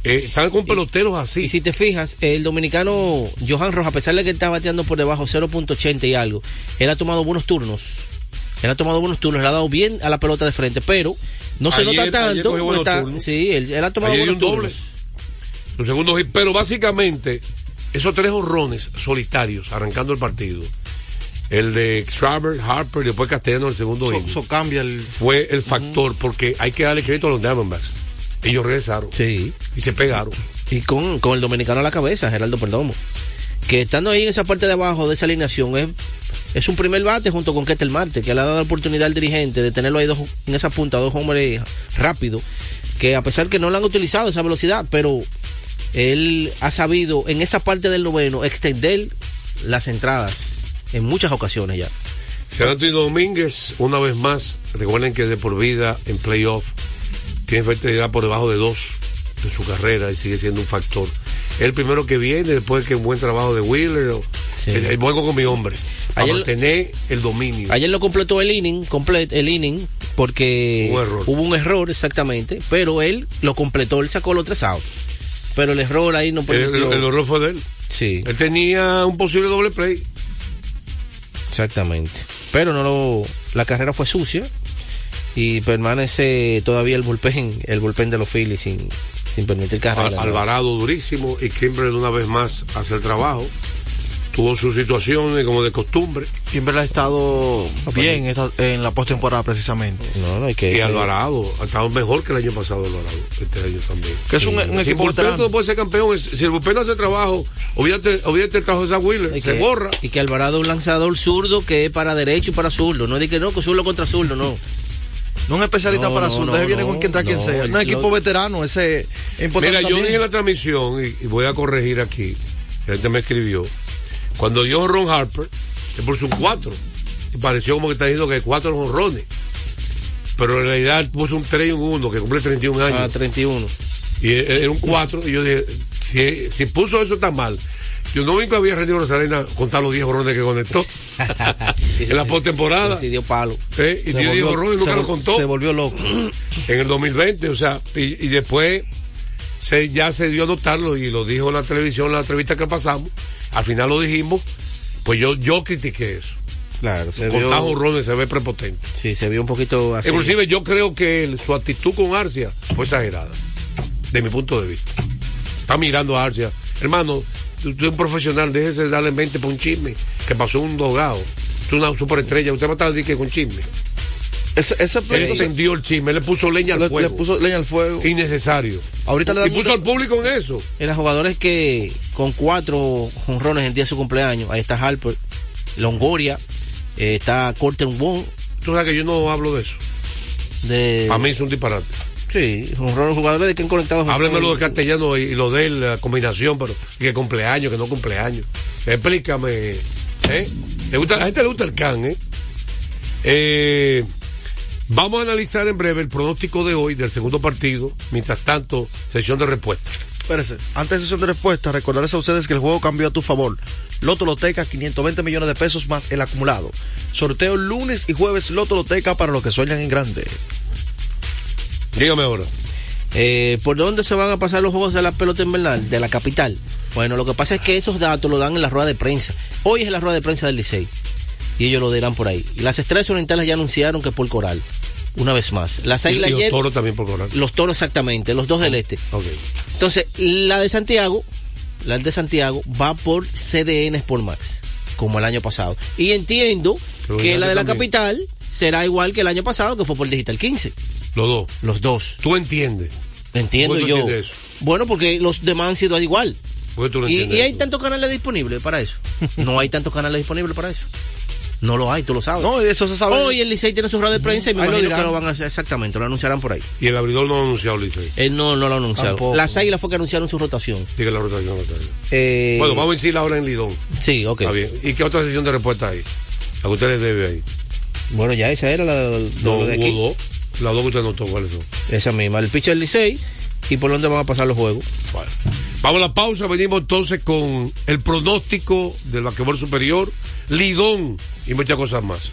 eh, están con peloteros así. Y si te fijas, el dominicano Johan Rojas, a pesar de que está bateando por debajo 0.80 y algo, él ha tomado buenos turnos. Él ha tomado buenos turnos, le ha dado bien a la pelota de frente, pero no se Ayer- nota tanto. está- sí, él, él ha tomado Ayer buenos un doble. turnos. Su segundo hit. Pero básicamente, esos tres honrones solitarios arrancando el partido. El de Schreiber, Harper y después Castellano el segundo Eso inning, eso cambia el. Fue el factor porque hay que darle crédito a los Diamondbacks. Ellos regresaron. Sí. Y se pegaron. Y con, con el dominicano a la cabeza, Geraldo Perdomo. Que estando ahí en esa parte de abajo de esa alineación es, es un primer bate junto con Ketel Marte, que le ha dado la oportunidad al dirigente de tenerlo ahí dos, en esa punta, dos hombres rápidos, que a pesar que no le han utilizado esa velocidad, pero él ha sabido en esa parte del noveno extender las entradas en muchas ocasiones ya. San Antonio Domínguez, una vez más, recuerden que de por vida en playoff tiene efectividad por debajo de dos en su carrera y sigue siendo un factor. Es el primero que viene después que un buen trabajo de Wheeler, o- el, el juego con mi hombre, para Ayer- mantener el dominio. Ayer no completó el inning, complet, el inning, porque Un error. hubo un error exactamente, pero él lo completó, él sacó los tres outs. Pero el error ahí no el, permitió. el error fue de él. Sí, Él tenía un posible doble play. exactamente. Pero no lo, la carrera fue sucia y permanece todavía el bullpen, el bullpen de los Phillies sin, sin permitir carrera. Alvarado durísimo y Kimber una vez más hace el trabajo. Tuvo sus situaciones como de costumbre. Kimberly ha estado bien esta- en la postemporada precisamente. No, no hay que. Y Alvarado ha estado mejor que el año pasado Alvarado, este año también. Que es un- un si el equipo bullpen veterano. no puede ser campeón, es- si el bullpen no hace trabajo, olvídate, olvídate el trabajo de Zach Wheeler, Y se que- borra. Y que Alvarado es un lanzador zurdo que es para derecho y para zurdo. No es de que no, que zurdo contra zurdo, no. No un especialista No, para no, sur, no, deje viene no, con quien entra quien no, sea. Un el- equipo lo- veterano, ese es importante. Mira, yo también. dije en la transmisión, y, y voy a corregir aquí, la gente me escribió, cuando dio Ron Harper, le puso un 4, y pareció como que está diciendo que hay cuatro honrones. Pero en realidad puso un 3 y un 1, que cumple 31 años. Ah, 31. Y era un 4, y yo dije, si, si puso eso tan mal, yo no nunca había rendido Rosarena contar los 10 horrones que conectó en la postemporada. Dio palo. ¿eh? Y Se dio 10 volvió- horrones y nunca se lo contó. se volvió loco. En el 2020, o sea, y, y después se, ya se dio a notarlo y lo dijo en la televisión, en la entrevista que pasamos. Al final lo dijimos, pues yo, yo critiqué eso. Claro, se Con vio. tajo horrones se ve prepotente. Sí, se vio un poquito así. Inclusive yo creo que su actitud con Arcia fue exagerada, de mi punto de vista. Está mirando a Arcia. Hermano, tú, tú eres un profesional, déjese de darle mente por un chisme, que pasó un dogado. Tú una superestrella, usted va a estar que con chisme. Ese, ese Él encendió el chisme, él le puso leña le, al fuego. le puso leña al fuego. Innecesario. Ahorita le Y puso al público en eso. Eran jugadores que con cuatro jonrones en día de su cumpleaños. Ahí está Harper, Longoria, eh, está Corten Wong. Tú sabes que yo no hablo de eso. De, Para mí es un disparate. Sí, jonrones, jugadores de que han conectado. Hábleme lo de castellano y, y lo de la combinación, pero que cumpleaños, que no cumpleaños. Explícame. ¿eh? ¿Le gusta, a la gente le gusta el can, ¿eh? Eh, Vamos a analizar en breve el pronóstico de hoy del segundo partido. Mientras tanto, sesión de respuesta. Espérese, antes de sesión de respuesta, recordarles a ustedes que el juego cambió a tu favor. Loto Loteca, 520 millones de pesos más el acumulado. Sorteo lunes y jueves Loto Loteca para los que sueñan en grande. Dígame ahora. Eh, ¿Por dónde se van a pasar los juegos de la pelota invernal? De la capital. Bueno, lo que pasa es que esos datos lo dan en la rueda de prensa. Hoy es la rueda de prensa del Licey. y ellos lo dirán por ahí. Las estrellas orientales ya anunciaron que por coral. Una vez más. Las Y, águilas y los ayer- toros también por coral. Los toros exactamente, los dos del este. Ok. Entonces, la de Santiago, la de Santiago va por CDN Sport Max, como el año pasado. Y entiendo Pero que la de la capital será igual que el año pasado, que fue por Digital 15. Los dos. Los dos. ¿Tú entiendes? Entiendo ¿Cómo tú yo. entiendes eso? Bueno, porque los demás han sido igual. ¿Por qué tú no Y, entiendes y hay tantos canales disponibles para eso. No hay tantos canales disponibles para eso. No lo hay, tú lo sabes. No, eso se sabe. Hoy el Licey tiene su rueda de prensa y me lo imagino dirán. que lo van a hacer exactamente, lo anunciarán por ahí. Y el abridor no ha anunciado, Licey. Él no, no lo ha anunciado. Tampoco. Las águilas fue que anunciaron su rotación. Diga la rotación. la rotación. Eh, Bueno, vamos a decirla ahora en Lidón. Sí, ok. Está bien. ¿Y qué otra sesión de respuesta hay? ¿A que usted le debe ahí? Bueno, ya esa era la, la- No, lo de aquí. hubo dos. Las dos que usted notó, ¿cuáles son? Esa misma, el pitcher Licey y por dónde van a pasar los juegos. Bueno. Vamos a la pausa, venimos entonces con el pronóstico del basquetbol superior, Lidón y muchas cosas más.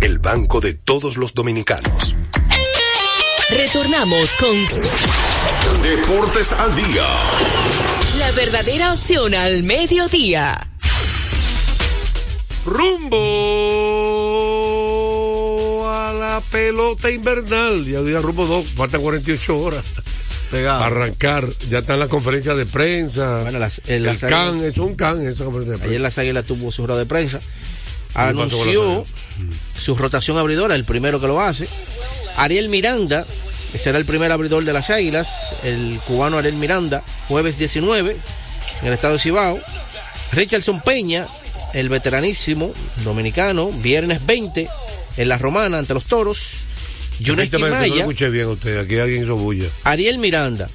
el banco de todos los dominicanos. Retornamos con Deportes al día. la verdadera opción al mediodía. Rumbo a la pelota invernal. Ya día rumbo 2, faltan 48 horas. Pegado. Arrancar, ya está en la conferencia de prensa. Bueno, las- eh, el las CAN, águilas- es un CAN esa conferencia de prensa. Ayer las águilas tuvo su rueda de prensa. Anunció su rotación abridora, el primero que lo hace. Ariel Miranda será el primer abridor de las águilas. El cubano Ariel Miranda, jueves 19 en el estado de Cibao. Richardson Peña, el veteranísimo dominicano, viernes 20 en la Romana ante los toros. Que no escuché bien usted, aquí alguien hizo bulla. Ariel Miranda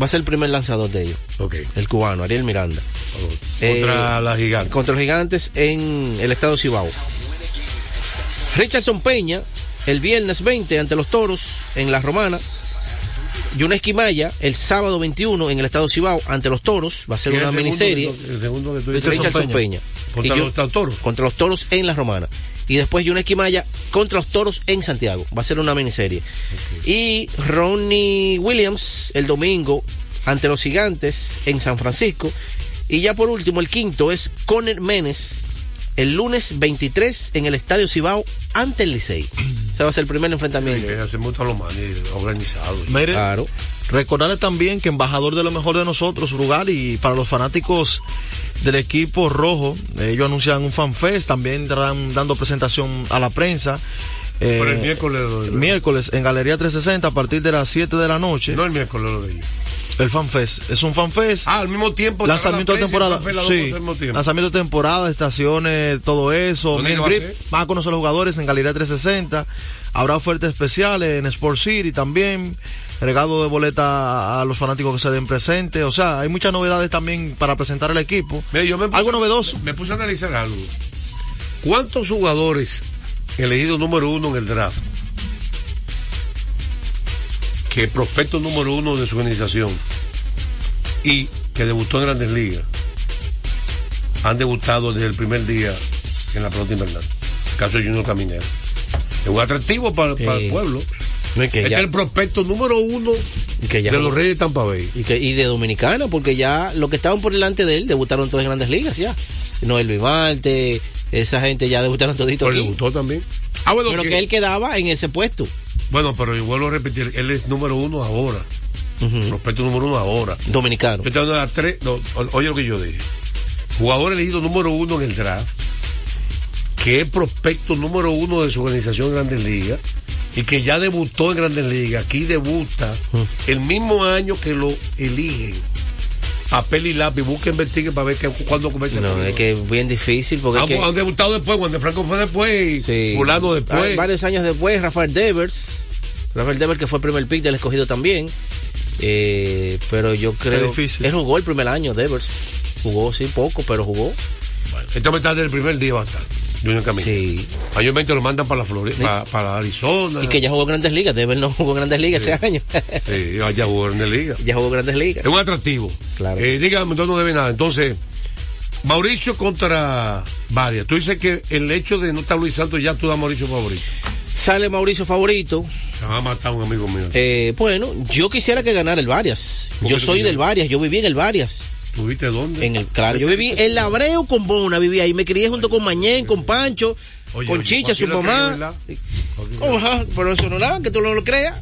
va a ser el primer lanzador de ellos. Ok. El cubano, Ariel Miranda. Contra Eh, la gigante. Contra los gigantes en el estado de Cibao. Richardson Peña, el viernes 20 ante los toros en la Romana. Yuneski Maya, el sábado 21 en el estado de Cibao ante los toros. Va a ser ¿Quién es una miniserie. el segundo que tú dices? Richardson Peña. Contra Y yo- los toros. Contra los toros en la Romana. Y después Yuneski Maya contra los toros en Santiago. Va a ser una miniserie. Y Ronnie Williams el domingo ante los gigantes en San Francisco. Y ya por último, el quinto es Conner Menes el lunes 23 en el Estadio Cibao ante el Licey. Ese va a ser el primer enfrentamiento. Sí, hace mucho a los manes organizados. Mire, Claro. Recordarle también que embajador de lo mejor de nosotros, Rugal, y para los fanáticos del equipo rojo, ellos anuncian un fanfest, también estarán dando presentación a la prensa. eh, Pero el miércoles de- miércoles en Galería 360 a partir de las 7 de la noche. No el miércoles lo de ellos. El fanfest. Es un fanfest. Ah, al mismo tiempo. Lanzamiento de la temporada. Sí. Lanzamiento de temporada, estaciones, todo eso. ¿Dónde Meet que va a conocer a los jugadores en Galería 360. Habrá ofertas especiales en Sport City también. Regalo de boleta a los fanáticos que se den presentes. O sea, hay muchas novedades también para presentar el equipo. Mira, yo me puse- Algo novedoso. Me puse a analizar algo. ¿Cuántos jugadores elegidos número uno en el draft? Que prospecto número uno de su organización y que debutó en Grandes Ligas han debutado desde el primer día en la pelota invernal. El caso de Junior Caminero. Es un atractivo para, para el pueblo. Que Este ya- es el prospecto número uno que ya de los Reyes de Tampa Bay. y, que, y de Dominicana, porque ya los que estaban por delante de él debutaron todos en grandes ligas ya. Noel Vivarte, esa gente ya debutaron todito Pero debutó también. Ah, bueno, Pero que- que él quedaba en ese puesto. Bueno, pero yo vuelvo a repetir, él es número uno ahora. Prospecto número uno ahora. Dominicano. Yo las tres. no, oye lo que yo dije. Jugador elegido número uno en el draft, que es prospecto número uno de su organización Grandes Ligas y que ya debutó en Grandes Ligas. Aquí debuta el mismo año que lo eligen. Papel y lápiz, busca, investigue para ver que, cuándo comienza el No, periodo. es que es bien difícil porque es Han, que- han debutado después, Juan de Franco fue después, y fulano después. Ah, Varios años después, Rafael Devers. Rafael Devers que fue el primer pick del escogido también. Eh, pero yo creo. difícil. Él jugó el primer año, Devers. Jugó, sí, poco, pero jugó. Esta mitad del primer día estar. Junior Camilo. Sí. Mayormente lo mandan para la Florida, para, para Arizona. Y que ya jugó Grandes Ligas. Devers no jugó Grandes Ligas ese año. Sí, ya jugó en la liga. ya jugó Grandes Ligas. Es un atractivo. Claro. Eh, dígame, entonces no debe nada. Entonces, Mauricio contra Varia. Tú dices que el hecho de no estar Luis Santos ya tú das Mauricio favorito. Sale Mauricio favorito. Se va a matar un amigo mío. Eh, bueno, yo quisiera que ganara el Varias. ¿Por Yo soy del Varias, yo viví en el Varias. ¿Tuviste dónde? En el, claro, yo viví en Labreo con Bona, viví ahí. Me crié junto con Mañén, con Pancho, Oye, con Chicha, su mamá. pero eso no es nada, que tú no lo creas.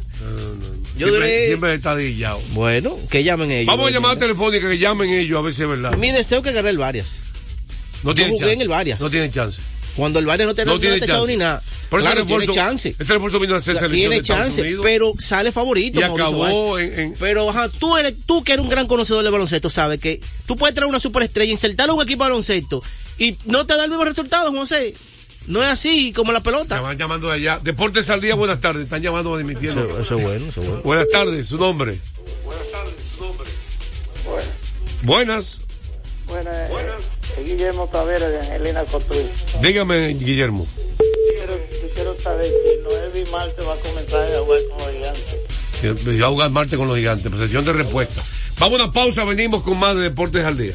Yo siempre, duré- siempre está dillado. Bueno, que llamen ellos. Vamos a llamar telefónica, que llamen ellos a ver si es verdad. Mi deseo es que gane el Varias. No Yo tienen jugué chance. en el Varias. No tienen chance. Cuando el Varias no te, no, No tiene te ha echado chance. ni nada. Pero claro, ese tiene refuerzo- chance. Ese refuerzo vino a hacer O sea, selección tiene de chance, Unidos. pero sale favorito. Y Mauricio acabó en- en- Pero ajá, tú eres, tú que eres un gran conocedor del baloncesto, sabes que tú puedes traer una superestrella, insertarlo en un equipo de baloncesto y no te da el mismo resultado, José. No es así como la pelota. Me van llamando de allá. Deportes al día, buenas tardes. Están llamando admitiendo. Eso, eso es bueno, eso es bueno. Buenas tardes, su nombre. Buenas. Bueno, eh, Guillermo Tavera de Angelina Cotuí. Dígame, Guillermo. Quiero, yo quiero saber si Noel Marte va a comenzar a jugar con los gigantes. Voy a jugar Marte con los gigantes. Posesión de respuesta. Vamos a una pausa, venimos con más de Deportes al día.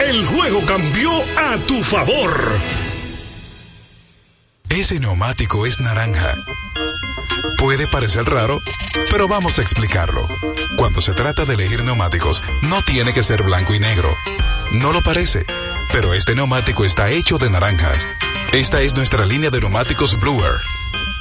el juego cambió a tu favor. Ese neumático es naranja. Puede parecer raro, pero vamos a explicarlo. Cuando se trata de elegir neumáticos, no tiene que ser blanco y negro. No lo parece, pero este neumático está hecho de naranjas. Esta es nuestra línea de neumáticos Bluer.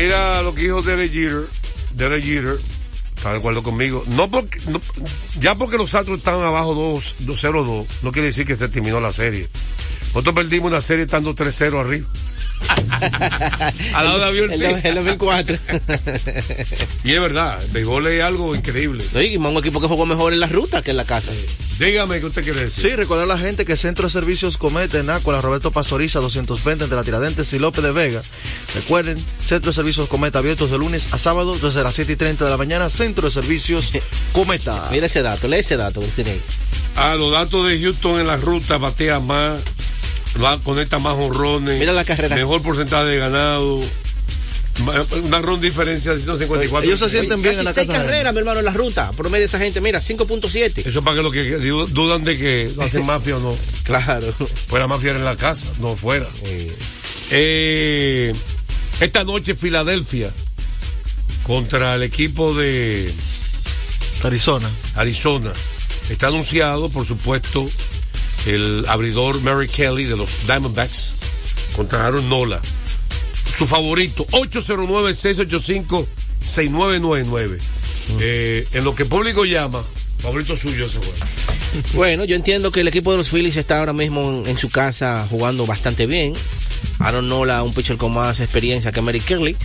Mira lo que dijo Derek Jeter. Derek Jeter. ¿Está de acuerdo conmigo? No porque, ya porque los Astros están abajo 2 2-0-2, no quiere decir que se terminó la serie. Nosotros perdimos una serie estando 3-0 arriba. Al lado de Avión El, do- el 2004. Y es verdad, el béisbol es algo increíble. Oye, un equipo que jugó mejor en la ruta que en la casa. Dígame, ¿qué usted quiere decir? Sí, recordar a la gente que Centro de Servicios Cometa en Ácola, Roberto Pastoriza, 220 entre la Tiradentes y López de Vega. Recuerden, Centro de Servicios Cometa abiertos de lunes a sábado desde las 7 y 30 de la mañana. Centro de Servicios Cometa. Mira ese dato, lee ese dato. Ah, los datos de Houston en la ruta, batea más, va- conecta más honrones. Mira la carrera. Mejor porcentaje de ganado. Una ronda diferencia de 154. Ellos se sienten bien Casi en la seis casa. carreras, mi hermano, en la ruta. Promedio esa gente, mira, 5.7. Eso para que los que dudan de que no hacen mafia o no. Claro. Pues la mafia era en la casa, no fuera. Eh, esta noche Filadelfia contra el equipo de Arizona. Arizona. Está anunciado, por supuesto, el abridor Mary Kelly de los Diamondbacks contra Aaron Nola. Su favorito, 809-685-6999. Eh, en lo que el público llama, favorito suyo ese juego. Bueno, yo entiendo que el equipo de los Phillies está ahora mismo en, su casa jugando bastante bien. Aaron Nola, un pitcher con más experiencia que Mary Kelly.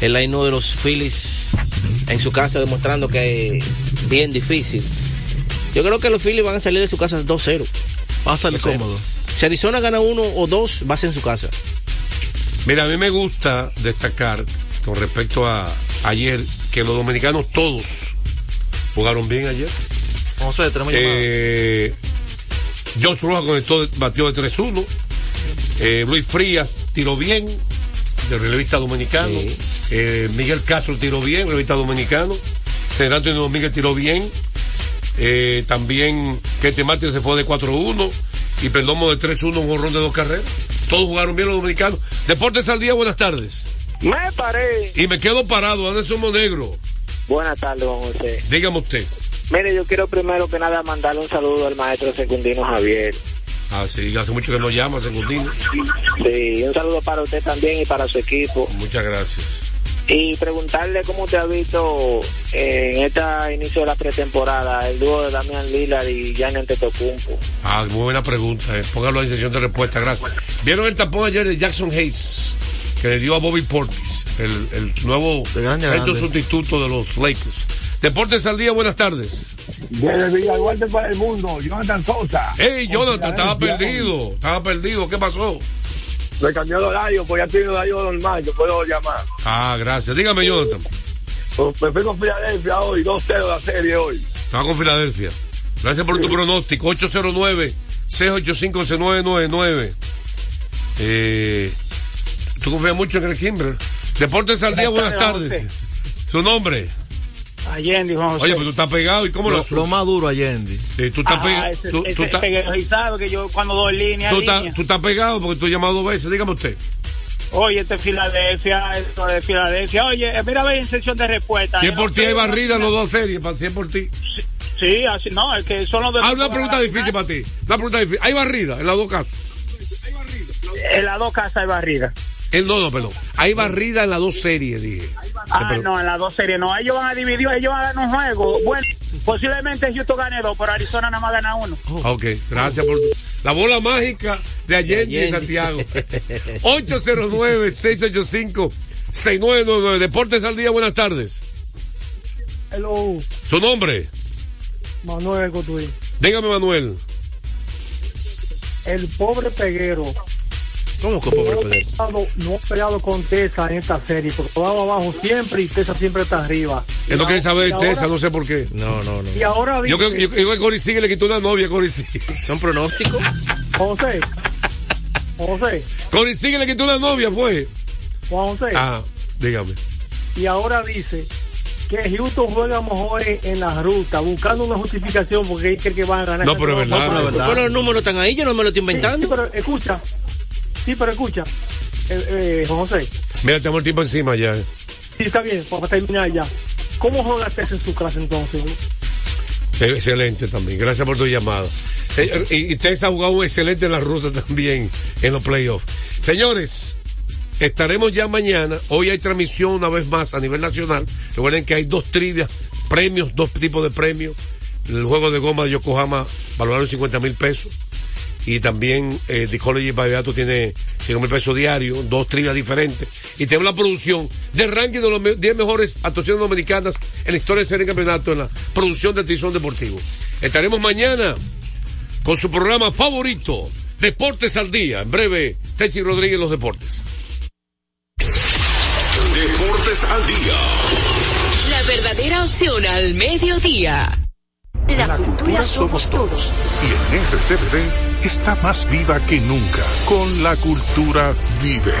El line de los Phillies en su casa demostrando que es bien difícil. Yo creo que los Phillies van a salir de su casa 2-0. Pásale 2-0. cómodo. Si Arizona gana uno o dos, va a ser en su casa. Mira, a mí me gusta destacar con respecto a ayer que los dominicanos todos jugaron bien ayer. José, tenemos Eh, Josh Rojas conectó, batió de 3-1. Eh, Luis Frías tiró bien, de relevista dominicano. Eh, Miguel Castro tiró bien, relevista dominicano. General Antonio Domínguez tiró bien. Eh, también Kete Martínez se fue de 4-1 y Perdomo de 3-1, un jorrón de dos carreras. Todos jugaron bien los dominicanos. Deportes al día, buenas tardes. Me paré. Y me quedo parado, Anderson Monegro. Buenas tardes, don José. Dígame usted. Mire, yo quiero primero que nada mandarle un saludo al maestro secundino Javier. Ah, sí, hace mucho que no llama, Secundino. Sí, un saludo para usted también y para su equipo. Muchas gracias. Y preguntarle cómo te ha visto eh, en este inicio de la pretemporada el dúo de Damián Lillard y Gianni Antetokounmpo. Ah, muy buena pregunta. Eh. Póngalo en sesión de respuesta, gracias. ¿Vieron el tapón ayer de Jackson Hayes? Que le dio a Bobby Portis, el, el nuevo centro sustituto de los Lakers. Deportes al día, buenas tardes. Desde Villaduarte para el mundo, Jonathan Sosa. Hey, Jonathan, estaba perdido, estaba perdido. ¿Qué pasó? Me cambió de horario, pues ya en horario normal, yo puedo llamar. Ah, gracias. Dígame, Jonathan. Pues me fui con Filadelfia hoy, 2-0 la serie hoy. Estaba con Filadelfia. Gracias por tu pronóstico. 809-685-6999. Eh, ¿Tú confías mucho en el Kimber? Deportes al día, buenas tardes, Su nombre. Allende, Juan José. Oye, pero tú estás pegado. ¿Y cómo lo, Lo, lo más duro, Allende. Sí, tú estás Ah, pegado. Tú, tú estás- que yo cuando doy línea, tú línea. estás- tú estás pegado porque tú has llamado dos veces. Dígame usted. Oye, este es Filadelfia, esto de Filadelfia. Oye, eh, mira, ve en sesión de respuesta. Si es Yo por no ti hay barrida en los dos series, para si es por ti. Sí, así, no, es que son los de Ah, una pregunta difícil para ti. Una pregunta difícil. ¿Hay barrida en los dos casos? En las dos casas hay barrida. En, no, no, perdón. Hay barrida en las dos series, dije. Ah, pero- no, en las dos series no. Ellos van a dividir, ellos van a ganar un juego. Bueno, posiblemente Houston gane dos, pero Arizona nada más gana uno. Ah, Ok, gracias por tu- la bola mágica de Allende y Allende. Santiago. 809-685-6999. Deportes al día, buenas tardes. Hello, ¿Su nombre? Manuel Cotuí. Dígame, Manuel. El pobre peguero. ¿Cómo que pobre no, peleado- no ha peleado con Tesa en esta serie, porque va abajo siempre y Tesa siempre está arriba. Es lo que él sabe de ahora- no sé por qué. No, no, no. Y ahora Yo dice, creo yo, que Cory Sigue le quitó una novia a Cory Sigue. ¿Son pronósticos? José, José, Cory Sigue le quitó una novia, fue. Juan José, Ah, dígame. y ahora dice que Houston juega mejor en, en la ruta, buscando una justificación porque él cree que van a ganar. No, pero es verdad, No, es verdad. Pero los números están ahí, yo no me lo estoy Sí, inventando. sí, pero escucha, sí, pero escucha, eh, eh, José, Mira, tenemos el tiempo encima ya. sí, está bien, para terminar ya. ¿Cómo juega Tesa en su clase entonces? Eh, Excelente también. Gracias por tu llamada. Eh, Y, Tessa ha jugado un excelente en la ruta también en los playoffs. Señores, estaremos ya mañana. Hoy hay transmisión una vez más a nivel nacional. Recuerden que hay dos trivias, premios, dos tipos de premios. El juego de goma de Yokohama valoraron 50 mil pesos. Y también eh, The College by Beato tiene 5 mil pesos diarios, dos trivias diferentes. Y tenemos la producción del ranking de los me- 10 mejores actuaciones dominicanas en la historia de serie de campeonato en la producción del Tizón Deportivo. Estaremos mañana con su programa favorito, Deportes al Día. En breve, Techi Rodríguez, los deportes. Deportes al día. La verdadera opción al mediodía. La cultura somos todos. Y en RTVD está más viva que nunca. Con la cultura vive.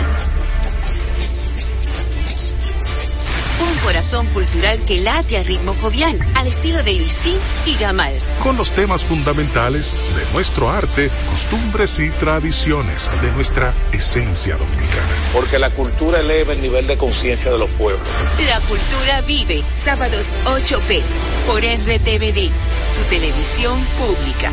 corazón cultural que late a ritmo jovial, al estilo de Luisín y Gamal. Con los temas fundamentales de nuestro arte, costumbres y tradiciones, de nuestra esencia dominicana. Porque la cultura eleva el nivel de conciencia de los pueblos. La cultura vive, sábados 8p, por RTVD, tu televisión pública.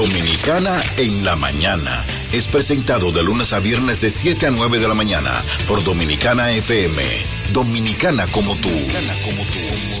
Dominicana en la mañana. Es presentado de lunes a viernes de 7 a 9 de la mañana por Dominicana FM. Dominicana como tú. Dominicana como tú.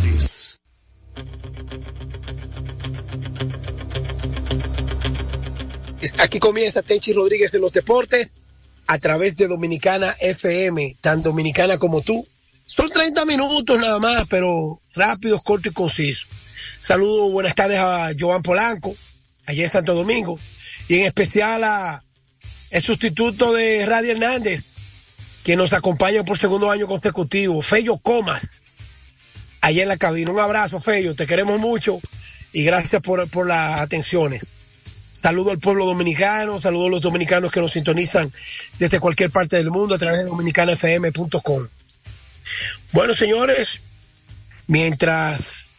Aquí comienza Tenchi Rodríguez en los deportes a través de Dominicana FM, tan dominicana como tú. Son 30 minutos nada más, pero rápidos, cortos y concisos. Saludos, buenas tardes a Joan Polanco, allá en Santo Domingo, y en especial a el sustituto de Radio Hernández, que nos acompaña por segundo año consecutivo, Fello Comas, allá en la cabina. Un abrazo, Fello, te queremos mucho y gracias por, por las atenciones. Saludo al pueblo dominicano, saludo a los dominicanos que nos sintonizan desde cualquier parte del mundo a través de dominicanafm.com. Bueno, señores, mientras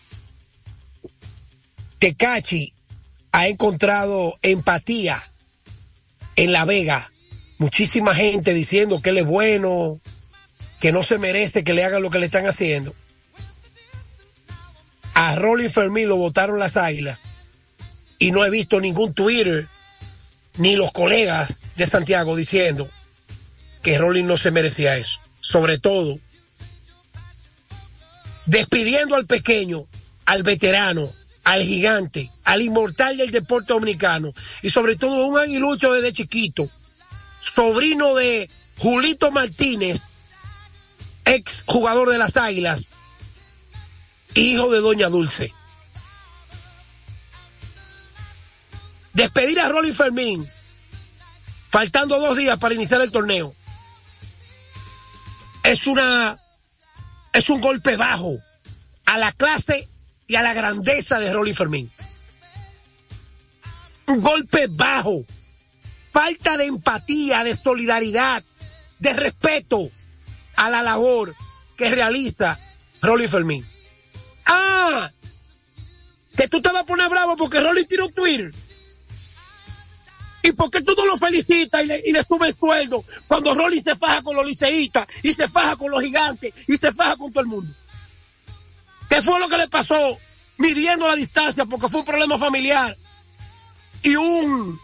Tecachi ha encontrado empatía en La Vega, muchísima gente diciendo que él es bueno, que no se merece que le hagan lo que le están haciendo. A Rolly Fermín lo votaron las águilas y no he visto ningún Twitter ni los colegas de Santiago diciendo que Rolling no se merecía eso. Sobre todo, despidiendo al pequeño, al veterano, al gigante, al inmortal del deporte dominicano y sobre todo un aguilucho desde chiquito, sobrino de Julito Martínez, ex jugador de las Águilas, hijo de Doña Dulce. Despedir a Rolly Fermín, faltando dos días para iniciar el torneo, es una, es un golpe bajo a la clase y a la grandeza de Rolly Fermín. Un golpe bajo, falta de empatía, de solidaridad, de respeto a la labor que realiza Rolly Fermín. Ah, que tú te vas a poner bravo porque Rolly tiró un Twitter. ¿Y por qué tú no lo felicitas y le, y le subes el sueldo cuando Rolly se faja con los liceístas y se faja con los gigantes y se faja con todo el mundo? ¿Qué fue lo que le pasó midiendo la distancia porque fue un problema familiar y un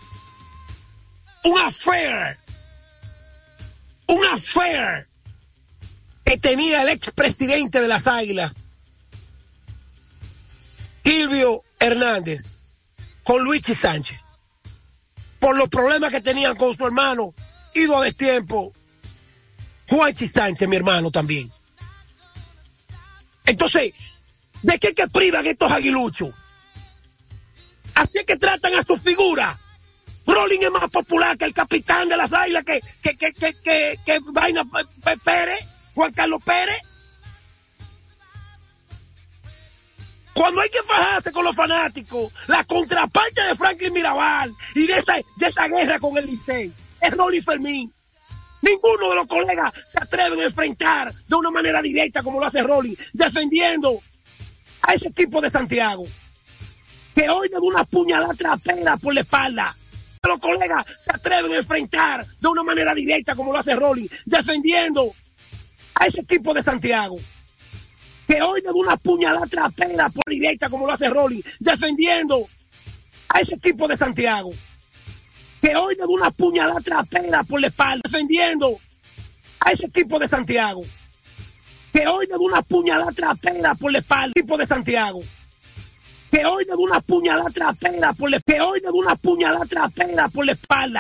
un affair un affair que tenía el expresidente de las Águilas Silvio Hernández con Luigi Sánchez por los problemas que tenían con su hermano, ido a destiempo, Juan Sánchez, mi hermano también. Entonces, ¿de qué que privan estos aguiluchos? Así que tratan a su figura. Rolling es más popular que el capitán de las águilas, que, que, que, que, que, que Vaina Pérez, Juan Carlos Pérez. Cuando hay que fajarse con los fanáticos, la contraparte de Franklin Mirabal y de esa, de esa guerra con el Licey es Rolly Fermín. Ninguno de los colegas se atreven a enfrentar de una manera directa como lo hace Rolly, defendiendo a ese equipo de Santiago. Que hoy da una puñalada trapera por la espalda. Los colegas se atreven a enfrentar de una manera directa como lo hace Rolly, defendiendo a ese equipo de Santiago. Que hoy le da una puñalada trapera por directa como lo hace Rolly, defendiendo a ese equipo de Santiago. Que hoy le da una puñalada trapera por la espalda, defendiendo a ese equipo de Santiago. Que hoy le da una puñalada trapera por la espalda, equipo de Santiago. Que hoy le da una puñalada trapera por la, que hoy le da una puñalada trapera por la espalda.